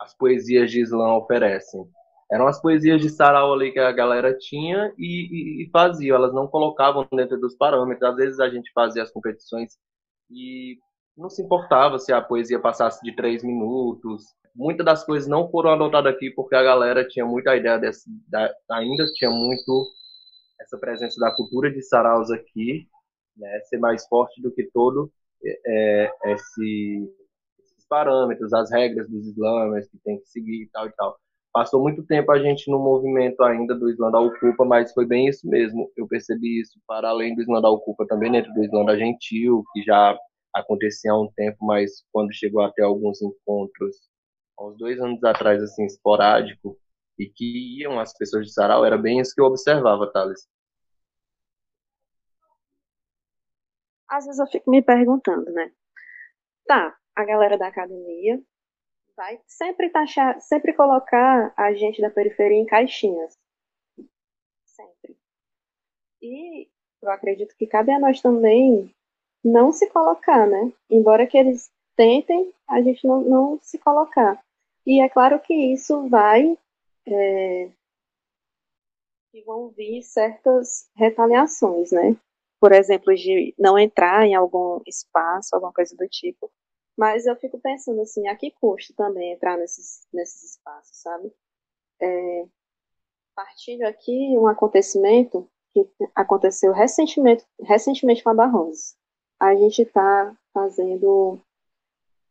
as poesias de Islã oferecem. Eram as poesias de sarau ali que a galera tinha e, e, e fazia, elas não colocavam dentro dos parâmetros. Às vezes a gente fazia as competições e não se importava se a poesia passasse de três minutos. Muitas das coisas não foram adotadas aqui porque a galera tinha muita ideia desse, da, ainda tinha muito essa presença da cultura de saraus aqui, né, ser mais forte do que todo é, esse, esses parâmetros, as regras dos islãs que tem que seguir e tal e tal. Passou muito tempo a gente no movimento ainda do Islã da Ocupa, mas foi bem isso mesmo. Eu percebi isso para além do Islã da Ocupa, também dentro do Islã da Gentil, que já acontecia há um tempo, mas quando chegou até alguns encontros, há uns dois anos atrás, assim, esporádico, e que iam as pessoas de Sarau, era bem isso que eu observava, Thales. Às vezes eu fico me perguntando, né? Tá, a galera da academia vai sempre taxar, sempre colocar a gente da periferia em caixinhas. Sempre. E eu acredito que cabe a nós também não se colocar, né? Embora que eles tentem, a gente não, não se colocar. E é claro que isso vai. É, que vão vir certas retaliações, né? Por exemplo, de não entrar em algum espaço, alguma coisa do tipo. Mas eu fico pensando assim, a que custo também entrar nesses, nesses espaços, sabe? É, partilho aqui um acontecimento que aconteceu recentemente, recentemente com a Barroso a gente está fazendo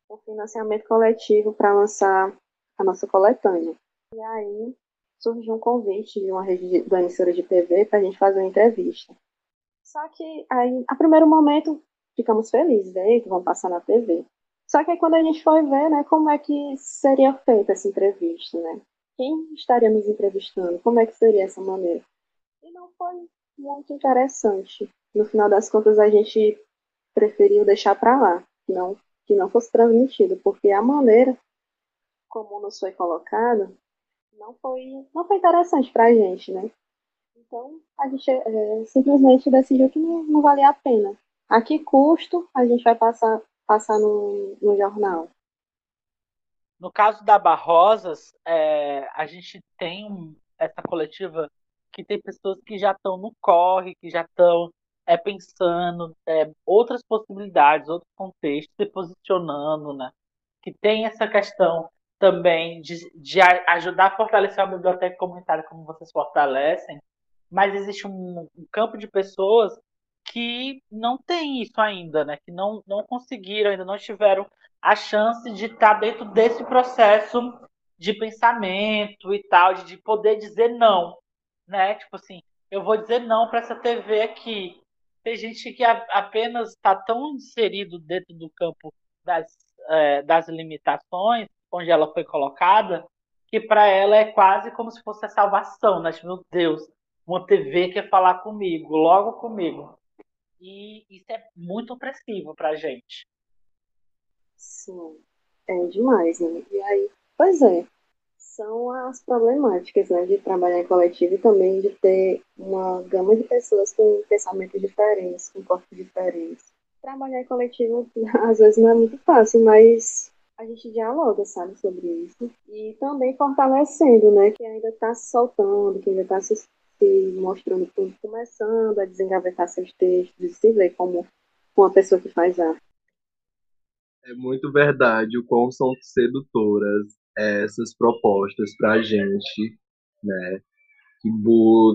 um financiamento coletivo para lançar a nossa coletânea. E aí surgiu um convite de uma rede da emissora de TV para a gente fazer uma entrevista. Só que aí, a primeiro momento, ficamos felizes, né? Que vão passar na TV. Só que aí, quando a gente foi ver, né, como é que seria feita essa entrevista, né? Quem estaria nos entrevistando? Como é que seria essa maneira? E não foi muito interessante. No final das contas, a gente preferiu deixar para lá, que não, que não fosse transmitido, porque a maneira como nos foi colocado não foi, não foi interessante para a gente, né? Então, a gente é, simplesmente decidiu que não, não valia a pena. A que custo a gente vai passar, passar no, no jornal? No caso da Barrosas, é, a gente tem essa coletiva que tem pessoas que já estão no corre, que já estão é pensando é, outras possibilidades, outros contextos, se posicionando, né? Que tem essa questão também de, de ajudar a fortalecer a biblioteca comunitária como vocês fortalecem, mas existe um, um campo de pessoas que não tem isso ainda, né? Que não, não conseguiram, ainda não tiveram a chance de estar dentro desse processo de pensamento e tal, de, de poder dizer não, né? Tipo assim, eu vou dizer não para essa TV aqui, tem gente que apenas está tão inserido dentro do campo das, é, das limitações, onde ela foi colocada, que para ela é quase como se fosse a salvação, né? Tipo, meu Deus, uma TV quer falar comigo, logo comigo. E isso é muito opressivo para a gente. Sim, é demais, né? E aí, pois é, são as problemáticas né, de trabalhar em coletivo e também de ter uma gama de pessoas com pensamentos diferentes, com corpos diferentes. Trabalhar em coletivo às vezes não é muito fácil, mas a gente dialoga, sabe, sobre isso. E também fortalecendo, né, que ainda está se soltando, que ainda está se, se, mostrando, começando a desengavetar seus textos, e se ver como uma pessoa que faz arte. É muito verdade o quão são sedutoras essas propostas para a gente, né? Que,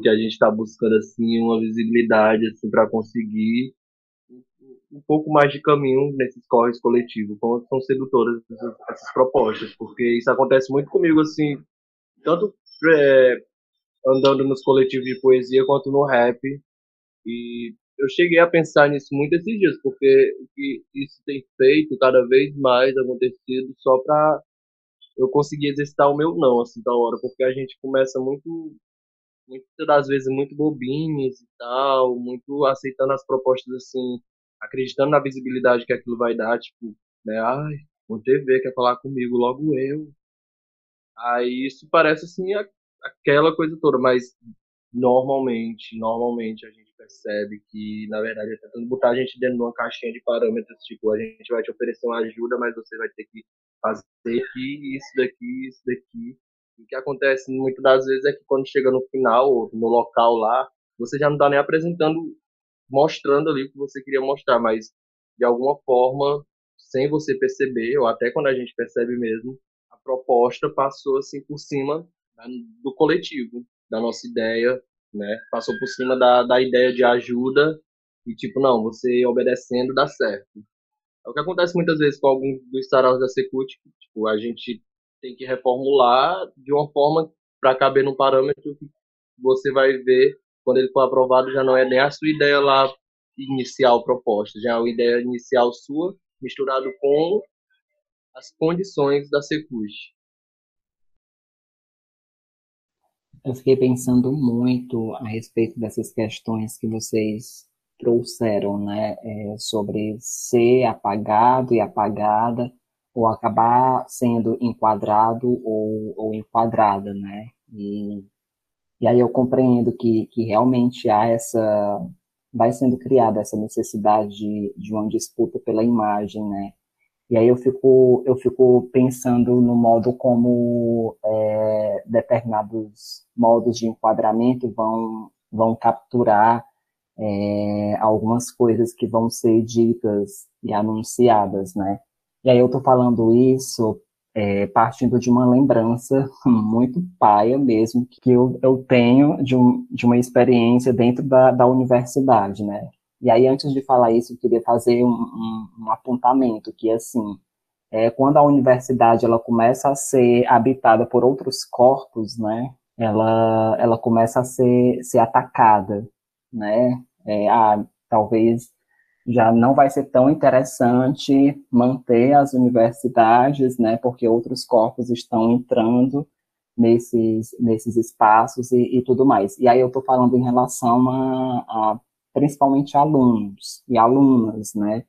que a gente está buscando assim uma visibilidade assim para conseguir um pouco mais de caminho nesses corres coletivos, como são sedutoras essas, essas, propostas, porque isso acontece muito comigo assim, tanto é, andando nos coletivos de poesia quanto no rap. E eu cheguei a pensar nisso muito esses dias, porque isso tem feito cada vez mais acontecido só para eu conseguir exercitar o meu não, assim, da hora, porque a gente começa muito, muitas das vezes muito bobinhos e tal, muito aceitando as propostas assim, acreditando na visibilidade que aquilo vai dar, tipo, né, ai, o TV quer falar comigo, logo eu. Aí isso parece assim aquela coisa toda, mas normalmente, normalmente a gente percebe que, na verdade, é tentando botar a gente dentro de uma caixinha de parâmetros, tipo, a gente vai te oferecer uma ajuda, mas você vai ter que fazer aqui, isso daqui, isso daqui. O que acontece muitas das vezes é que quando chega no final, ou no local lá, você já não está nem apresentando, mostrando ali o que você queria mostrar, mas de alguma forma, sem você perceber, ou até quando a gente percebe mesmo, a proposta passou assim por cima do coletivo, da nossa ideia, né? Passou por cima da, da ideia de ajuda e tipo, não, você obedecendo dá certo. É o que acontece muitas vezes com alguns dos saraus da Secult, tipo, a gente tem que reformular de uma forma para caber num parâmetro que você vai ver quando ele for aprovado já não é nem a sua ideia lá inicial proposta, já é uma ideia inicial sua misturado com as condições da Secult. Eu fiquei pensando muito a respeito dessas questões que vocês trouxeram, né, é, sobre ser apagado e apagada, ou acabar sendo enquadrado ou, ou enquadrada, né, e, e aí eu compreendo que, que realmente há essa, vai sendo criada essa necessidade de, de uma disputa pela imagem, né, e aí eu fico, eu fico pensando no modo como é, determinados modos de enquadramento vão, vão capturar é, algumas coisas que vão ser ditas e anunciadas, né? E aí eu tô falando isso é, partindo de uma lembrança muito paia mesmo, que eu, eu tenho de, um, de uma experiência dentro da, da universidade, né? E aí, antes de falar isso, eu queria fazer um, um, um apontamento, que assim, é, quando a universidade ela começa a ser habitada por outros corpos, né, ela, ela começa a ser, ser atacada, né, é, ah, talvez já não vai ser tão interessante manter as universidades, né, porque outros corpos estão entrando nesses, nesses espaços e, e tudo mais. E aí eu estou falando em relação a, a principalmente alunos e alunas, né?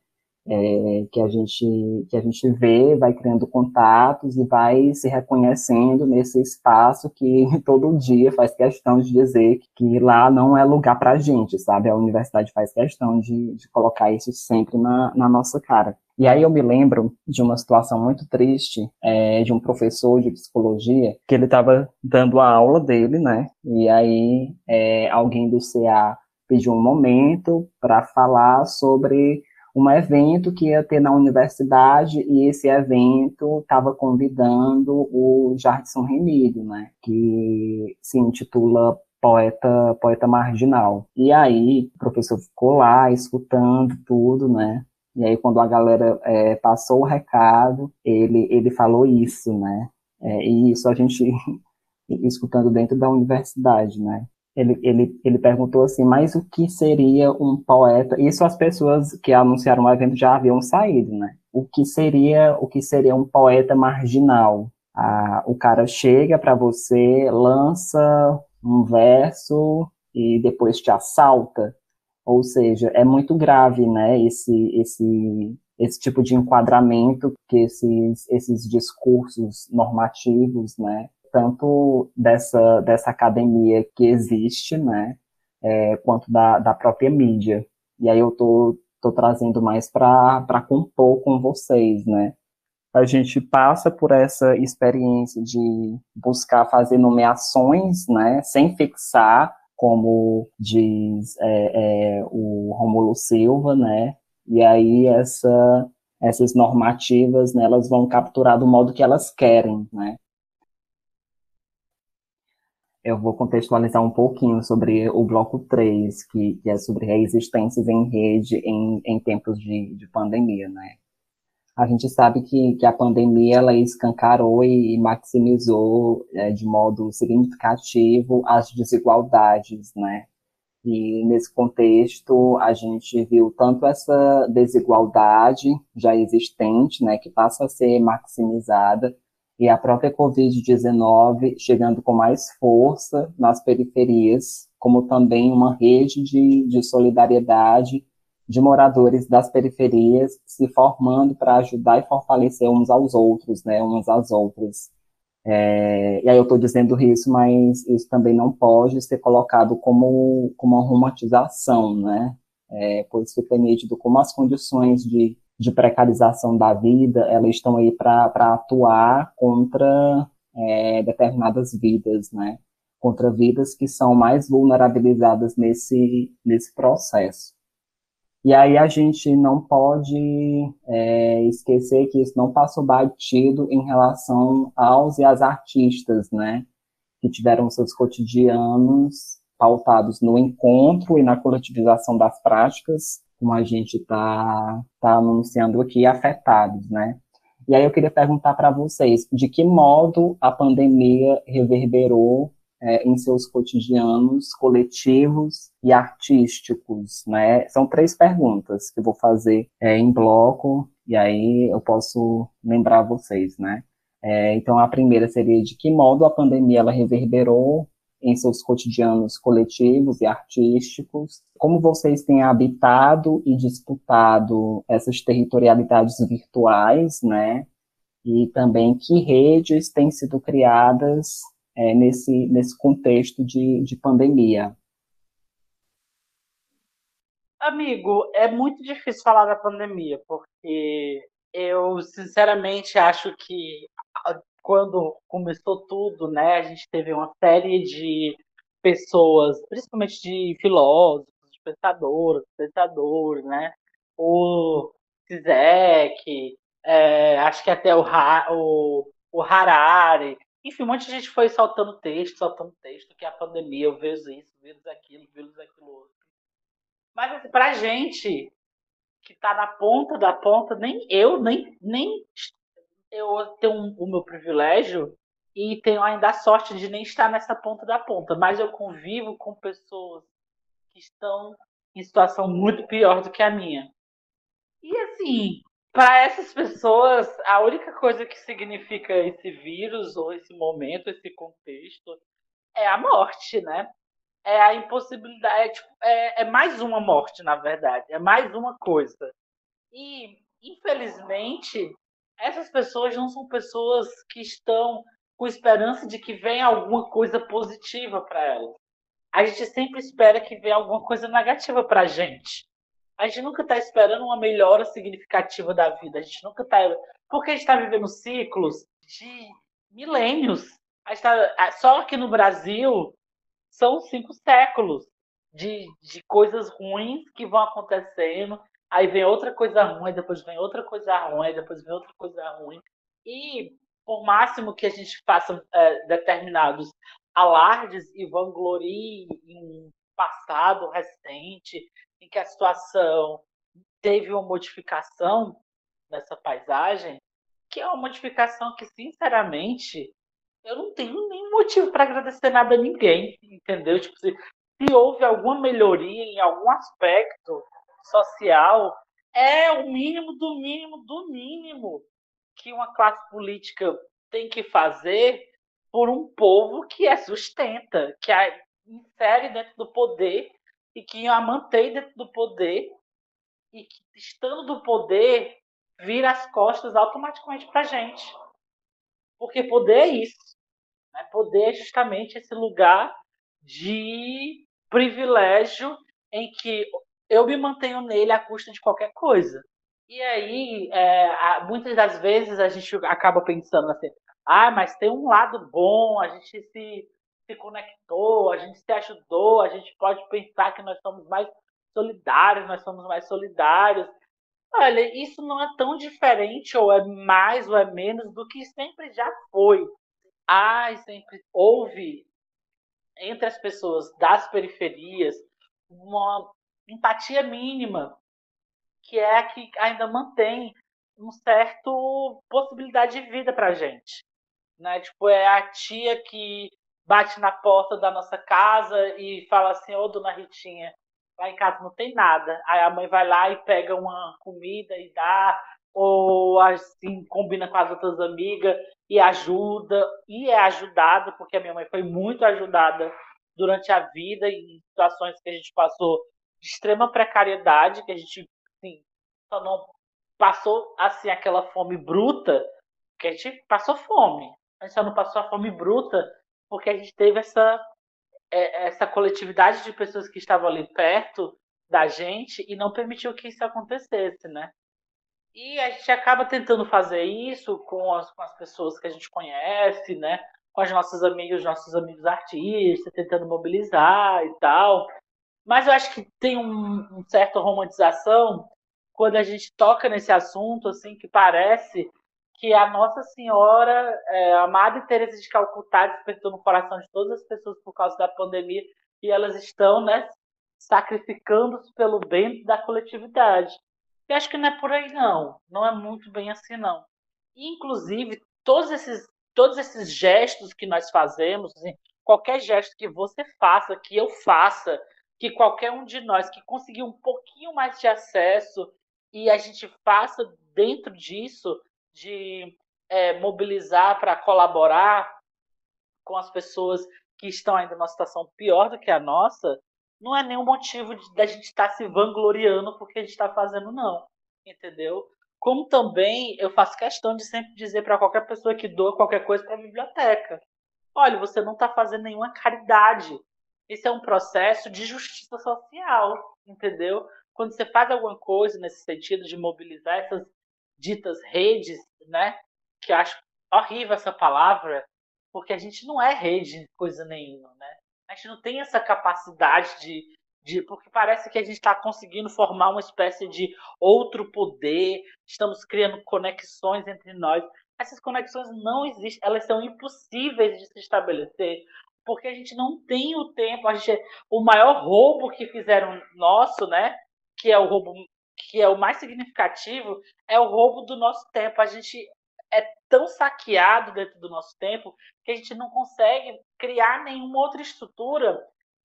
É, que a gente que a gente vê, vai criando contatos e vai se reconhecendo nesse espaço que todo dia faz questão de dizer que lá não é lugar para a gente, sabe? A universidade faz questão de, de colocar isso sempre na, na nossa cara. E aí eu me lembro de uma situação muito triste é, de um professor de psicologia que ele estava dando a aula dele, né? E aí é, alguém do CA pediu um momento para falar sobre um evento que ia ter na universidade e esse evento estava convidando o Jardson Remido, né, que se intitula Poeta, Poeta Marginal. E aí o professor ficou lá escutando tudo, né, e aí quando a galera é, passou o recado, ele, ele falou isso, né, é, e isso a gente escutando dentro da universidade, né, ele, ele, ele perguntou assim, mas o que seria um poeta? Isso as pessoas que anunciaram o evento já haviam saído, né? O que seria, o que seria um poeta marginal? Ah, o cara chega para você, lança um verso e depois te assalta. Ou seja, é muito grave, né? Esse, esse, esse tipo de enquadramento que esses, esses discursos normativos, né? Tanto dessa, dessa academia que existe, né, é, quanto da, da própria mídia. E aí eu tô, tô trazendo mais para compor com vocês, né. A gente passa por essa experiência de buscar fazer nomeações, né, sem fixar, como diz é, é, o Romulo Silva, né, e aí essa, essas normativas, né, elas vão capturar do modo que elas querem, né, eu vou contextualizar um pouquinho sobre o bloco 3, que, que é sobre resistências em rede em, em tempos de, de pandemia, né? A gente sabe que, que a pandemia ela escancarou e maximizou é, de modo significativo as desigualdades, né? E nesse contexto a gente viu tanto essa desigualdade já existente, né, que passa a ser maximizada, e a própria Covid-19 chegando com mais força nas periferias, como também uma rede de, de solidariedade de moradores das periferias se formando para ajudar e fortalecer uns aos outros, né, uns às outras. É, e aí eu estou dizendo isso, mas isso também não pode ser colocado como, como uma romantização, né, é, pois fica nítido como as condições de, de precarização da vida, elas estão aí para atuar contra é, determinadas vidas, né, contra vidas que são mais vulnerabilizadas nesse, nesse processo. E aí a gente não pode é, esquecer que isso não passou batido em relação aos e às artistas, né? Que tiveram seus cotidianos pautados no encontro e na coletivização das práticas, como a gente está tá anunciando aqui, afetados, né? E aí eu queria perguntar para vocês, de que modo a pandemia reverberou é, em seus cotidianos coletivos e artísticos, né? São três perguntas que eu vou fazer é, em bloco e aí eu posso lembrar vocês, né? É, então a primeira seria de que modo a pandemia ela reverberou em seus cotidianos coletivos e artísticos, como vocês têm habitado e disputado essas territorialidades virtuais, né? E também que redes têm sido criadas é, nesse, nesse contexto de, de pandemia? Amigo, é muito difícil falar da pandemia, porque eu sinceramente acho que quando começou tudo, né, a gente teve uma série de pessoas, principalmente de filósofos, de pensadores, pensadores, né, o Zizek, é, acho que até o, o, o Harari, enfim, um monte de gente foi soltando texto, soltando texto, que a pandemia, eu vejo isso, vejo aquilo, vejo aquilo outro. Mas assim, pra gente que tá na ponta da ponta, nem eu, nem, nem eu tenho o meu privilégio e tenho ainda a sorte de nem estar nessa ponta da ponta, mas eu convivo com pessoas que estão em situação muito pior do que a minha. E assim, para essas pessoas, a única coisa que significa esse vírus ou esse momento, esse contexto, é a morte, né? É a impossibilidade, é, tipo, é, é mais uma morte, na verdade, é mais uma coisa. E, infelizmente, essas pessoas não são pessoas que estão com esperança de que venha alguma coisa positiva para elas. A gente sempre espera que venha alguma coisa negativa para a gente a gente nunca está esperando uma melhora significativa da vida. A gente nunca está. Porque a gente está vivendo ciclos de milênios. Tá... Só aqui no Brasil são cinco séculos de, de coisas ruins que vão acontecendo. Aí vem outra coisa ruim, depois vem outra coisa ruim, depois vem outra coisa ruim. E por máximo que a gente faça é, determinados alardes e vanglorie em um passado recente, em que a situação teve uma modificação nessa paisagem, que é uma modificação que, sinceramente, eu não tenho nenhum motivo para agradecer nada a ninguém, entendeu? Tipo, se, se houve alguma melhoria em algum aspecto social, é o mínimo do mínimo do mínimo que uma classe política tem que fazer por um povo que a sustenta, que a insere dentro do poder e que a mantém dentro do poder e que, estando do poder, vira as costas automaticamente para a gente. Porque poder é isso. Né? Poder é justamente esse lugar de privilégio em que eu me mantenho nele à custa de qualquer coisa. E aí, é, muitas das vezes a gente acaba pensando assim, ah, mas tem um lado bom, a gente se se conectou, a gente se ajudou, a gente pode pensar que nós somos mais solidários, nós somos mais solidários. Olha, isso não é tão diferente, ou é mais ou é menos do que sempre já foi. E sempre houve entre as pessoas das periferias uma empatia mínima, que é a que ainda mantém um certo possibilidade de vida pra gente, né? Tipo, é a tia que bate na porta da nossa casa e fala assim, ô dona Ritinha, lá em casa não tem nada. Aí a mãe vai lá e pega uma comida e dá, ou assim, combina com as outras amigas e ajuda, e é ajudada, porque a minha mãe foi muito ajudada durante a vida em situações que a gente passou de extrema precariedade, que a gente assim, só não passou assim aquela fome bruta, que a gente passou fome. A gente só não passou a fome bruta porque a gente teve essa é, essa coletividade de pessoas que estavam ali perto da gente e não permitiu que isso acontecesse, né? E a gente acaba tentando fazer isso com as, com as pessoas que a gente conhece, né? Com as nossas amigas, nossos amigos artistas, tentando mobilizar e tal. Mas eu acho que tem um, um certa romantização quando a gente toca nesse assunto, assim, que parece que a Nossa Senhora, é, a Madre Teresa de Calcutá, despertou no coração de todas as pessoas por causa da pandemia e elas estão, né, sacrificando-se pelo bem da coletividade. E acho que não é por aí não, não é muito bem assim não. Inclusive todos esses todos esses gestos que nós fazemos, assim, qualquer gesto que você faça, que eu faça, que qualquer um de nós que conseguir um pouquinho mais de acesso e a gente faça dentro disso de é, mobilizar para colaborar com as pessoas que estão ainda numa situação pior do que a nossa, não é nenhum motivo da gente estar tá se vangloriando porque a gente está fazendo, não. Entendeu? Como também eu faço questão de sempre dizer para qualquer pessoa que doa qualquer coisa para a biblioteca: olha, você não está fazendo nenhuma caridade. Esse é um processo de justiça social, entendeu? Quando você faz alguma coisa nesse sentido de mobilizar essas ditas redes, né? Que eu acho horrível essa palavra, porque a gente não é rede coisa nenhuma, né? A gente não tem essa capacidade de, de porque parece que a gente está conseguindo formar uma espécie de outro poder, estamos criando conexões entre nós. Essas conexões não existem, elas são impossíveis de se estabelecer, porque a gente não tem o tempo. A gente, o maior roubo que fizeram nosso, né? Que é o roubo que é o mais significativo, é o roubo do nosso tempo. A gente é tão saqueado dentro do nosso tempo que a gente não consegue criar nenhuma outra estrutura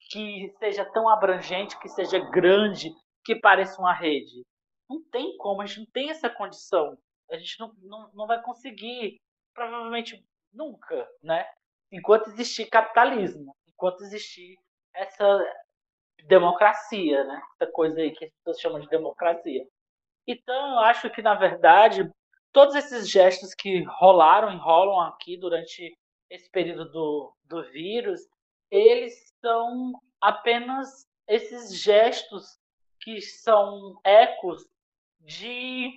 que seja tão abrangente, que seja grande, que pareça uma rede. Não tem como, a gente não tem essa condição. A gente não, não, não vai conseguir, provavelmente nunca, né? Enquanto existir capitalismo, enquanto existir essa democracia, né? Essa coisa aí que as pessoas chamam de democracia. Então, eu acho que, na verdade, todos esses gestos que rolaram e rolam aqui durante esse período do, do vírus, eles são apenas esses gestos que são ecos de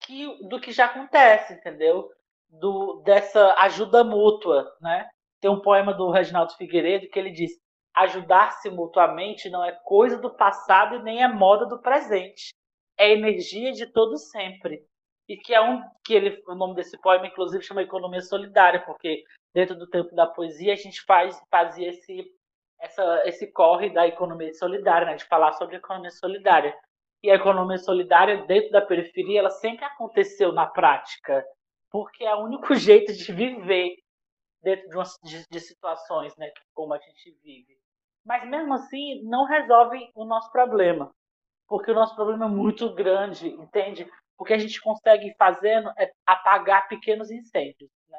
que, do que já acontece, entendeu? Do, dessa ajuda mútua, né? Tem um poema do Reginaldo Figueiredo que ele diz: ajudar-se mutuamente não é coisa do passado e nem é moda do presente. É energia de todo sempre. E que é um que ele, o nome desse poema inclusive chama economia solidária, porque dentro do tempo da poesia a gente faz fazia esse essa, esse corre da economia solidária, né, de falar sobre economia solidária. E a economia solidária dentro da periferia, ela sempre aconteceu na prática, porque é o único jeito de viver dentro de, uma, de, de situações, né, como a gente vive. Mas mesmo assim, não resolve o nosso problema. Porque o nosso problema é muito grande, entende? O que a gente consegue fazendo é apagar pequenos incêndios. Né?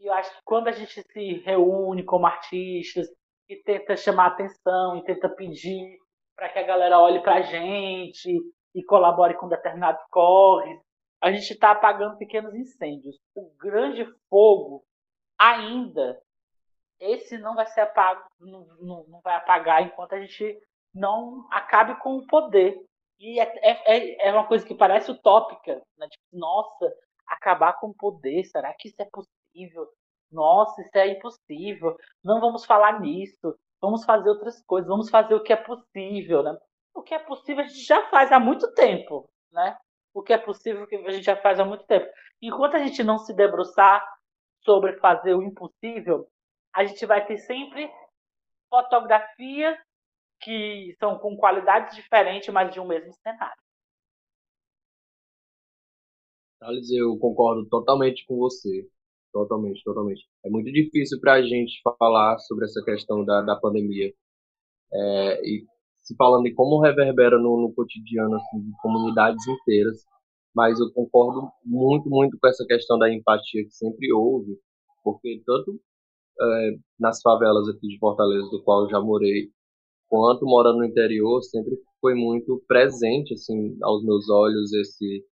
E eu acho que quando a gente se reúne como artistas e tenta chamar atenção e tenta pedir para que a galera olhe para a gente e colabore com determinados corres, a gente está apagando pequenos incêndios. O grande fogo ainda esse não vai ser apago, não, não, não, vai apagar enquanto a gente não acabe com o poder. E é, é, é uma coisa que parece utópica, né? Tipo, nossa, acabar com o poder, será que isso é possível? Nossa, isso é impossível. Não vamos falar nisso. Vamos fazer outras coisas. Vamos fazer o que é possível, né? O que é possível a gente já faz há muito tempo, né? O que é possível a gente já faz há muito tempo. Enquanto a gente não se debruçar sobre fazer o impossível, a gente vai ter sempre fotografias que são com qualidades diferentes, mas de um mesmo cenário. Thales, eu concordo totalmente com você. Totalmente, totalmente. É muito difícil para a gente falar sobre essa questão da, da pandemia. É, e se falando em como reverbera no, no cotidiano assim, de comunidades inteiras. Mas eu concordo muito, muito com essa questão da empatia que sempre houve, porque tanto é, nas favelas aqui de Fortaleza, do qual eu já morei, quanto morando no interior, sempre foi muito presente assim aos meus olhos esse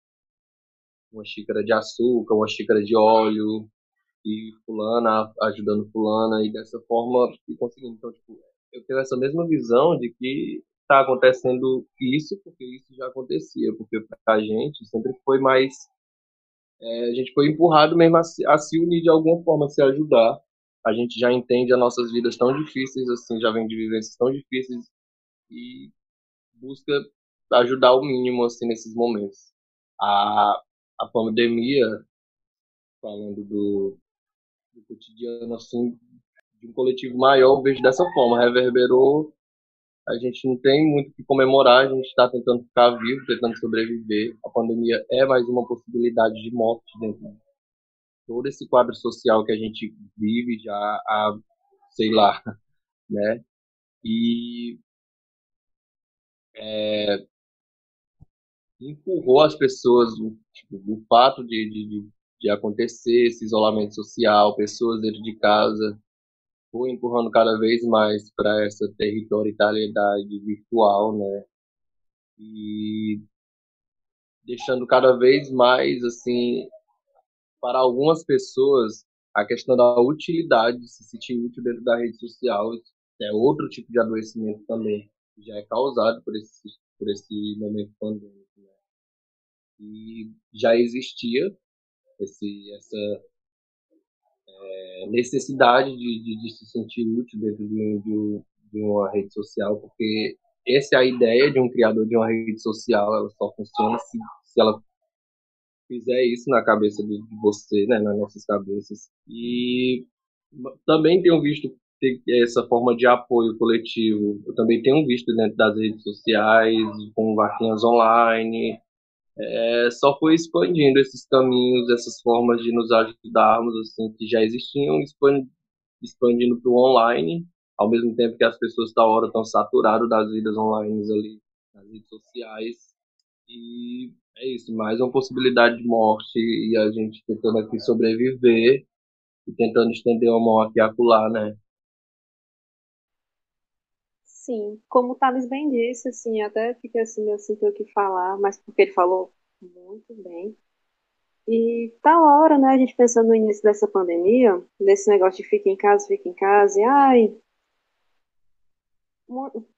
uma xícara de açúcar, uma xícara de óleo e fulana ajudando fulana e dessa forma e conseguindo. Então, tipo, eu tenho essa mesma visão de que está acontecendo isso porque isso já acontecia, porque para a gente sempre foi mais é, a gente foi empurrado mesmo a se, a se unir de alguma forma, a se ajudar. A gente já entende as nossas vidas tão difíceis assim, já vem de vivências tão difíceis e busca ajudar o mínimo assim nesses momentos. A, a pandemia, falando do, do cotidiano assim, de um coletivo maior, eu vejo dessa forma, reverberou. A gente não tem muito o que comemorar, a gente está tentando ficar vivo, tentando sobreviver. A pandemia é mais uma possibilidade de morte dentro de todo esse quadro social que a gente vive já há, sei lá, né? E é, empurrou as pessoas, tipo, o fato de, de, de acontecer esse isolamento social, pessoas dentro de casa, foi empurrando cada vez mais para essa territorialidade virtual, né? E deixando cada vez mais, assim, para algumas pessoas, a questão da utilidade, de se sentir útil dentro da rede social, é outro tipo de adoecimento também, que já é causado por esse, por esse momento pandêmico e já existia esse, essa é, necessidade de, de, de, se sentir útil dentro de, de, de, uma rede social, porque essa é a ideia de um criador de uma rede social, ela só funciona se, se ela fizer isso na cabeça de, você, né, nas nossas cabeças. E também tenho visto essa forma de apoio coletivo. Eu também tenho visto dentro das redes sociais, com vaquinhas online, é, só foi expandindo esses caminhos, essas formas de nos ajudarmos, assim, que já existiam, expandindo para o online, ao mesmo tempo que as pessoas da hora estão saturadas das vidas online ali, nas redes sociais. E é isso, mais uma possibilidade de morte e a gente tentando aqui sobreviver e tentando estender uma mão aqui e acolá, né? Sim, como o Thales bem disse, assim, até fiquei assim, meio ter o que falar, mas porque ele falou muito bem. E tal hora, né, a gente pensando no início dessa pandemia, desse negócio de fica em casa, fica em casa, e ai,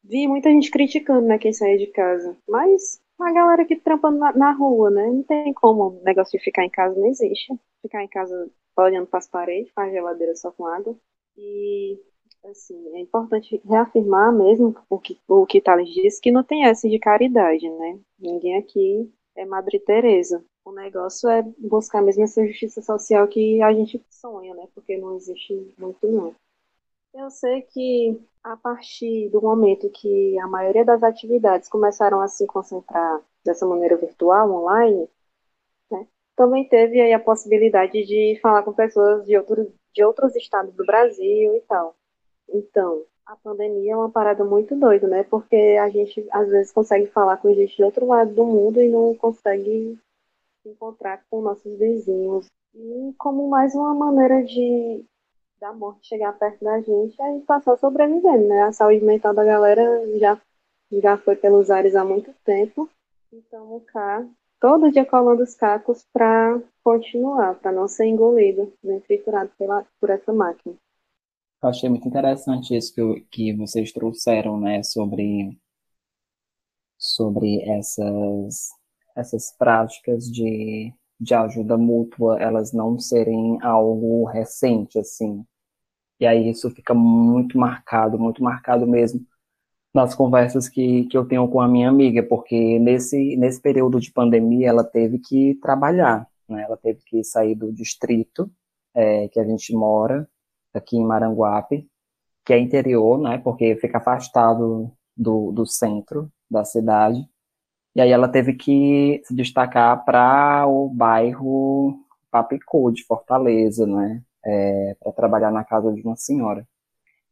vi muita gente criticando, né, quem saía de casa. Mas a galera que trampando na, na, rua, né, não tem como o negócio de ficar em casa, não existe. Ficar em casa olhando para as paredes, com a geladeira só com água. E Assim, é importante reafirmar mesmo o que o que Thales disse, que não tem essa de caridade, né? Ninguém aqui é Madre Teresa. O negócio é buscar mesmo essa justiça social que a gente sonha, né? Porque não existe muito não. Eu sei que a partir do momento que a maioria das atividades começaram a se concentrar dessa maneira virtual, online, né? Também teve aí a possibilidade de falar com pessoas de outros de outros estados do Brasil e tal. Então, a pandemia é uma parada muito doida, né? Porque a gente às vezes consegue falar com gente de outro lado do mundo e não consegue se encontrar com nossos vizinhos. E como mais uma maneira de da morte chegar perto da gente, a gente passar sobrevivendo, né? A saúde mental da galera já, já foi pelos ares há muito tempo. Então, cá, todo dia colando os cacos para continuar, para não ser engolido, nem triturado pela, por essa máquina. Eu achei muito interessante isso que, que vocês trouxeram, né, sobre, sobre essas, essas práticas de, de ajuda mútua, elas não serem algo recente, assim. E aí isso fica muito marcado, muito marcado mesmo nas conversas que, que eu tenho com a minha amiga, porque nesse, nesse período de pandemia ela teve que trabalhar, né? Ela teve que sair do distrito é, que a gente mora aqui em Maranguape, que é interior, né, porque fica afastado do, do centro da cidade, E aí ela teve que se destacar para o bairro Papicô, de Fortaleza, né? É, para trabalhar na casa de uma senhora.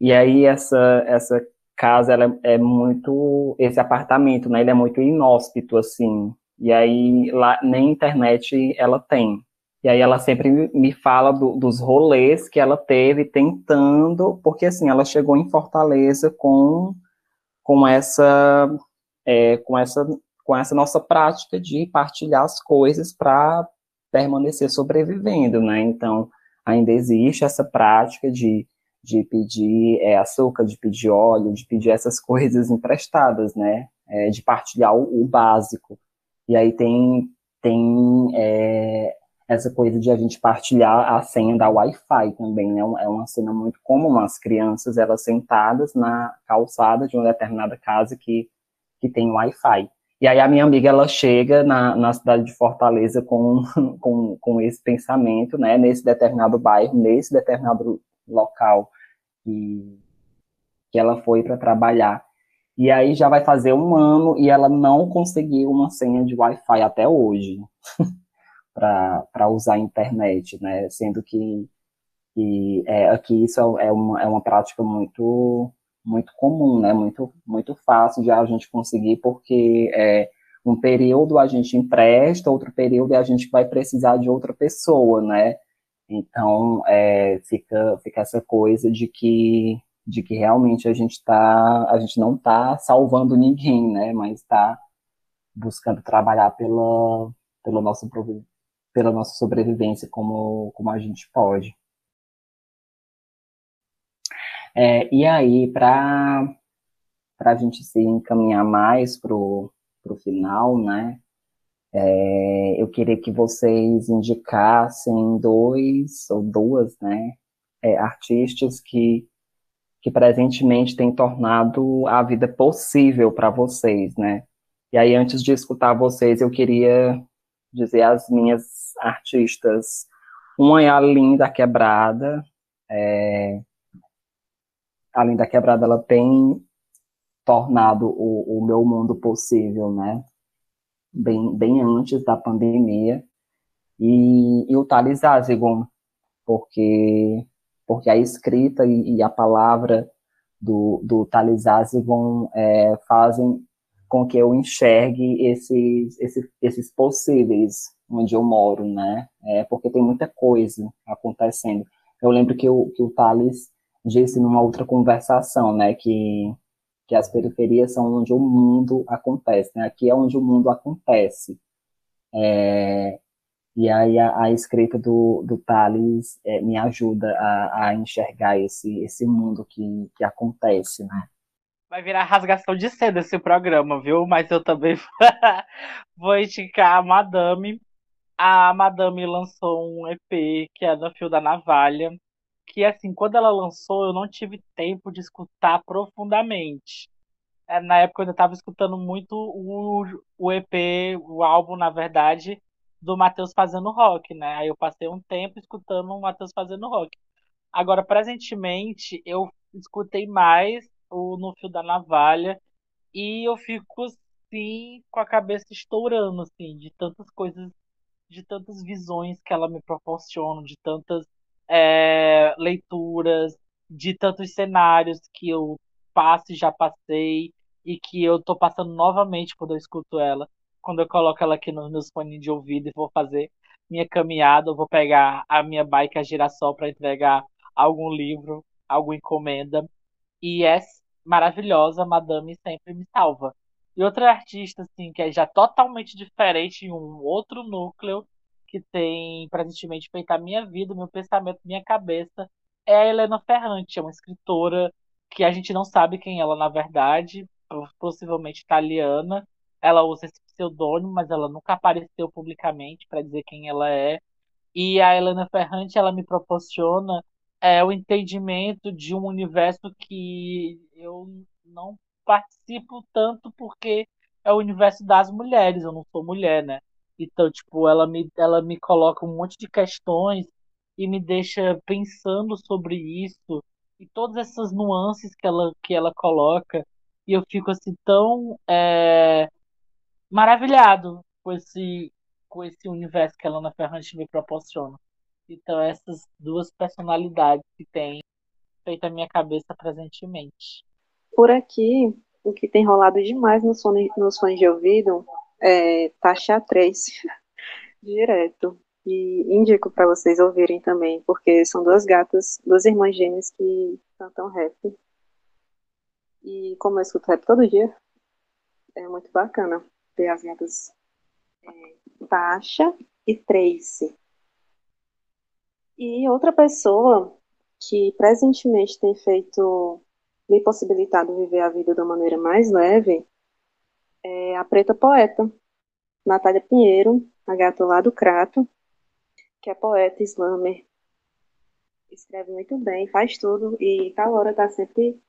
E aí essa, essa casa ela é muito esse apartamento, né? Ele é muito inóspito assim. E aí lá nem internet ela tem. E aí ela sempre me fala do, dos rolês que ela teve tentando, porque assim ela chegou em Fortaleza com com essa é, com essa com essa nossa prática de partilhar as coisas para permanecer sobrevivendo, né? Então ainda existe essa prática de de pedir é, açúcar, de pedir óleo, de pedir essas coisas emprestadas, né? É, de partilhar o, o, básico. E aí tem, tem é, essa coisa de a gente partilhar a senha da Wi-Fi também, né? É uma cena muito comum, as crianças, elas sentadas na calçada de uma determinada casa que, que tem Wi-Fi. E aí a minha amiga, ela chega na, na cidade de Fortaleza com, com, com esse pensamento, né? Nesse determinado bairro, nesse determinado local que, que ela foi para trabalhar. E aí já vai fazer um ano e ela não conseguiu uma senha de Wi-Fi até hoje para usar a internet, né? Sendo que, que é, aqui isso é, é uma, é uma prática muito muito comum, né? Muito muito fácil de a gente conseguir porque é, um período a gente empresta, outro período a gente vai precisar de outra pessoa, né? Então, é, fica, fica essa coisa de que, de que realmente a gente tá, a gente não está salvando ninguém, né? Mas está buscando trabalhar pela, pela, nossa, pela nossa sobrevivência como, como a gente pode. É, e aí, para a gente se encaminhar mais para o final, né? É, eu queria que vocês indicassem dois ou duas, né, é, artistas que, que presentemente têm tornado a vida possível para vocês, né? E aí, antes de escutar vocês, eu queria dizer as minhas artistas. Uma é a Linda Quebrada. É, a Linda Quebrada, ela tem tornado o, o meu mundo possível, né? bem, bem antes da pandemia, e, e o Thales Azigon, porque, porque a escrita e, e a palavra do, do Thales Azigon é, fazem com que eu enxergue esses, esses, esses possíveis onde eu moro, né? É, porque tem muita coisa acontecendo. Eu lembro que o, que o Thales disse numa outra conversação, né, que que as periferias são onde o mundo acontece, né? Aqui é onde o mundo acontece. É, e aí a, a, escrita do, do Thales é, me ajuda a, a, enxergar esse, esse mundo que, que acontece, né? Vai virar rasgação de seda esse programa, viu? Mas eu também vou indicar a Madame. A Madame lançou um EP que é do Fio da Navalha, que assim, quando ela lançou, eu não tive tempo de escutar profundamente. É, na época eu ainda estava escutando muito o, o EP, o álbum, na verdade, do Matheus fazendo rock, né? Aí eu passei um tempo escutando o Matheus fazendo rock. Agora, presentemente, eu escutei mais o No Fio da Navalha e eu fico, assim, com a cabeça estourando, assim, de tantas coisas, de tantas visões que ela me proporciona, de tantas é, leituras de tantos cenários que eu passo e já passei e que eu tô passando novamente quando eu escuto ela. Quando eu coloco ela aqui nos meus fones de ouvido e vou fazer minha caminhada, vou pegar a minha bike a girassol para entregar algum livro, alguma encomenda. E é maravilhosa, Madame sempre me salva. E outra artista, assim, que é já totalmente diferente, em um outro núcleo, que tem presentemente feito a minha vida, meu pensamento, minha cabeça, é a Helena Ferrante, é uma escritora que a gente não sabe quem ela na verdade, possivelmente italiana. Ela usa esse pseudônimo, mas ela nunca apareceu publicamente para dizer quem ela é. E a Helena Ferrante, ela me proporciona é, o entendimento de um universo que eu não participo tanto porque é o universo das mulheres, eu não sou mulher, né? Então, tipo, ela me, ela me coloca um monte de questões e me deixa pensando sobre isso e todas essas nuances que ela, que ela coloca. E eu fico assim tão é, maravilhado com esse, com esse universo que a Lana Ferrante me proporciona. Então, essas duas personalidades que tem feito a minha cabeça presentemente. Por aqui, o que tem rolado demais nos fones, de ouvido é taxa 3, direto. E indico para vocês ouvirem também, porque são duas gatas, duas irmãs gêmeas que cantam rap. E como eu escuto rap todo dia, é muito bacana ver as gatas é, Tasha e Tracy. E outra pessoa que presentemente tem feito, me possibilitado viver a vida uma maneira mais leve, é a Preta Poeta, Natália Pinheiro, a gata lá do Crato, que é poeta, slammer, escreve muito bem, faz tudo, e tal hora tá sempre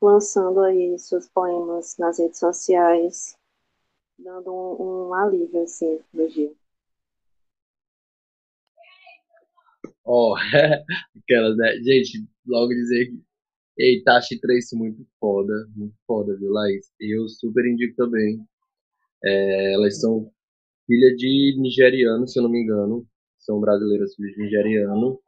lançando aí seus poemas nas redes sociais, dando um, um alívio, assim, no dia. Ó, oh, aquelas, né? Gente, logo dizer que. Ei, Tashi Trace muito foda, muito foda, viu, Laís? Eu super indico também. É, elas são filha de nigeriano, se eu não me engano. São brasileiras filhas de nigeriano.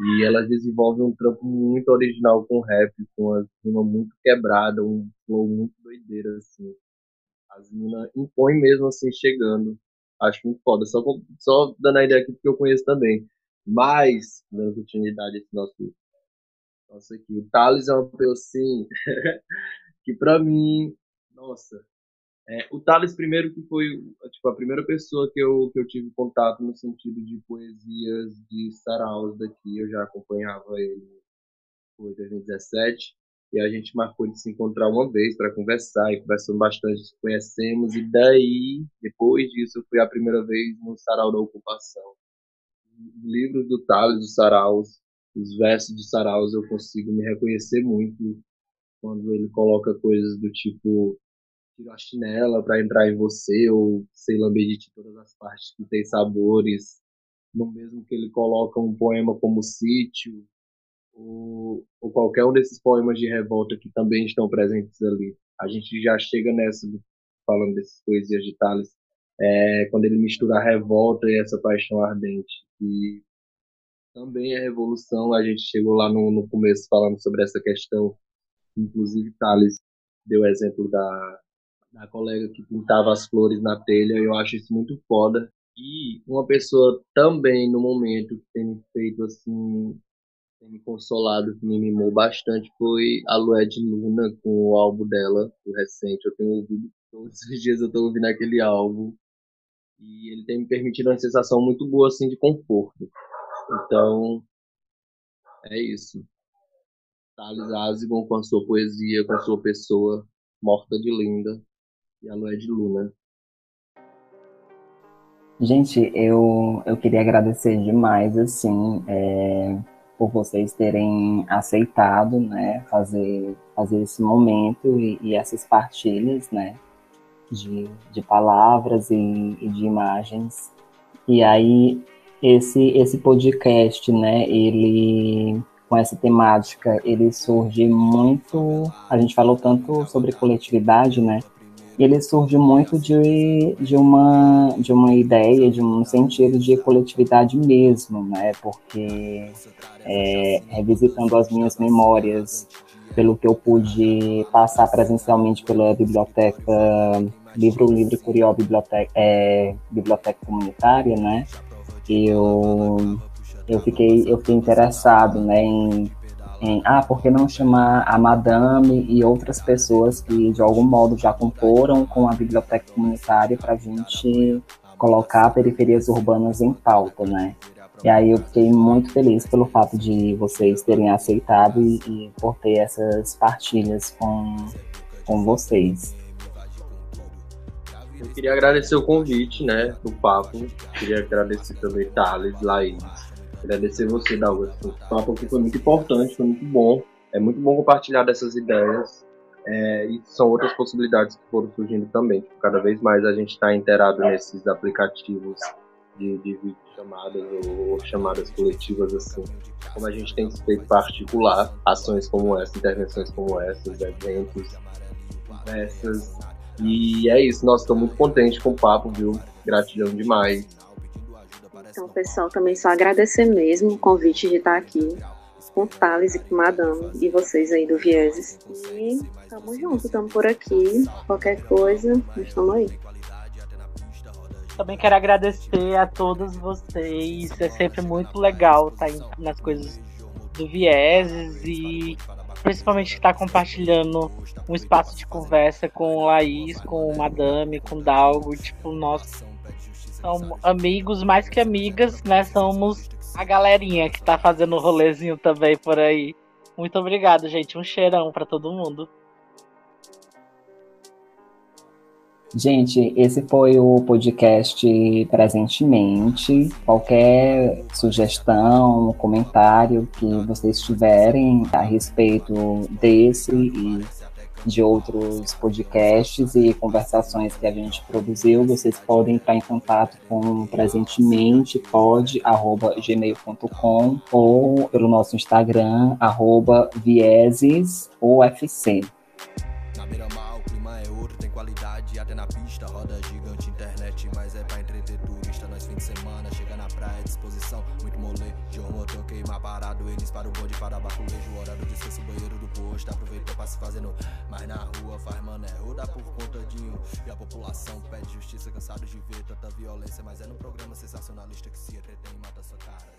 E elas desenvolvem um trampo muito original com rap, com as rimas muito quebrada, um flow muito doideira, assim. As meninas impõem mesmo, assim, chegando. Acho muito foda. Só, só dando a ideia aqui, porque eu conheço também. Mas, dando continuidade esse nosso, nosso aqui, o Thales é uma pessoa assim, que pra mim, nossa, é, o Thales primeiro que foi tipo, a primeira pessoa que eu, que eu tive contato no sentido de poesias de saraus daqui, eu já acompanhava ele em 2017, e a gente marcou de se encontrar uma vez para conversar, e conversamos bastante, conhecemos, e daí, depois disso, eu fui a primeira vez no sarau da ocupação. Livros do Tales, do Saraus, os versos do Saraus, eu consigo me reconhecer muito quando ele coloca coisas do tipo tira a chinela para entrar em você ou sei lá medite todas as partes que tem sabores no mesmo que ele coloca um poema como sítio ou, ou qualquer um desses poemas de revolta que também estão presentes ali a gente já chega nessa falando dessas poesias de Tales é, quando ele mistura a revolta e essa paixão ardente. E também a revolução, a gente chegou lá no, no começo falando sobre essa questão, inclusive Thales deu exemplo da, da colega que pintava as flores na telha, eu acho isso muito foda. E uma pessoa também no momento que tem me feito assim, tem me consolado, que me mimou bastante, foi a Lued Luna com o álbum dela, o recente. Eu tenho ouvido todos os dias eu tô ouvindo aquele álbum e ele tem me permitido uma sensação muito boa assim de conforto. Então, é isso. Thales Azigon com a sua poesia, com a sua pessoa morta de linda e a Lué de Luna. Gente, eu, eu queria agradecer demais, assim, é, por vocês terem aceitado, né, fazer, fazer esse momento e, e essas partilhas, né, de, de palavras e, e, de imagens. E aí esse esse podcast, né, ele com essa temática, ele surge muito, a gente falou tanto sobre coletividade, né? Ele surge muito de, de, uma, de uma ideia, de um sentido de coletividade mesmo, né? Porque é, revisitando as minhas memórias, pelo que eu pude passar presencialmente pela biblioteca Livro Livre Curió Biblioteca, é, Biblioteca Comunitária, né? Eu, eu, fiquei, eu fiquei interessado né, em, em, ah, por que não chamar a Madame e outras pessoas que de algum modo já comporam com a Biblioteca Comunitária para a gente colocar periferias urbanas em pauta, né? E aí eu fiquei muito feliz pelo fato de vocês terem aceitado e, e por ter essas partilhas com, com vocês. Eu queria agradecer o convite, né, do papo. Queria agradecer também Thales, Laís. Agradecer você, Douglas. O papo aqui foi muito importante, foi muito bom. É muito bom compartilhar dessas ideias. É, e são outras possibilidades que foram surgindo também. Cada vez mais a gente está inteirado nesses aplicativos de, de vídeo chamadas ou, chamadas coletivas assim. Como a gente tem feito particular, ações como essa, intervenções como essas, eventos, conversas E é isso, nossa, tô muito contente com o papo, viu? Gratidão demais. Então, pessoal, também só agradecer mesmo o convite de estar aqui com Thales e com Madame e vocês aí do Vieses. E tamo junto, tamo por aqui. Qualquer coisa, nós estamos aí. Também quero agradecer a todos vocês. É sempre muito legal estar nas coisas do Vieses e principalmente estar compartilhando um espaço de conversa com Laís, com Madame, com Dalgo. Tipo, nós somos amigos mais que amigas, né? Somos a galerinha que tá fazendo o rolezinho também por aí. Muito obrigado, gente. Um cheirão para todo mundo. Gente, esse foi o podcast Presentemente. Qualquer sugestão, comentário que vocês tiverem a respeito desse e de outros podcasts e conversações que a gente produziu, vocês podem entrar em contato com presentemente ou pelo nosso Instagram arroba vieses UFC. Qualidade até na pista, roda gigante, internet, mas é pra entreter turista. Nós fim de semana, chega na praia, disposição, muito mole, de um motor queima parado, eles para o bonde, para baculejo, hora do descanso, banheiro do posto, aproveita pra se fazendo, mas na rua faz mané, dá por conta de um, e a população pede justiça, cansados de ver tanta violência, mas é num programa sensacionalista que se entretém e mata sua carência.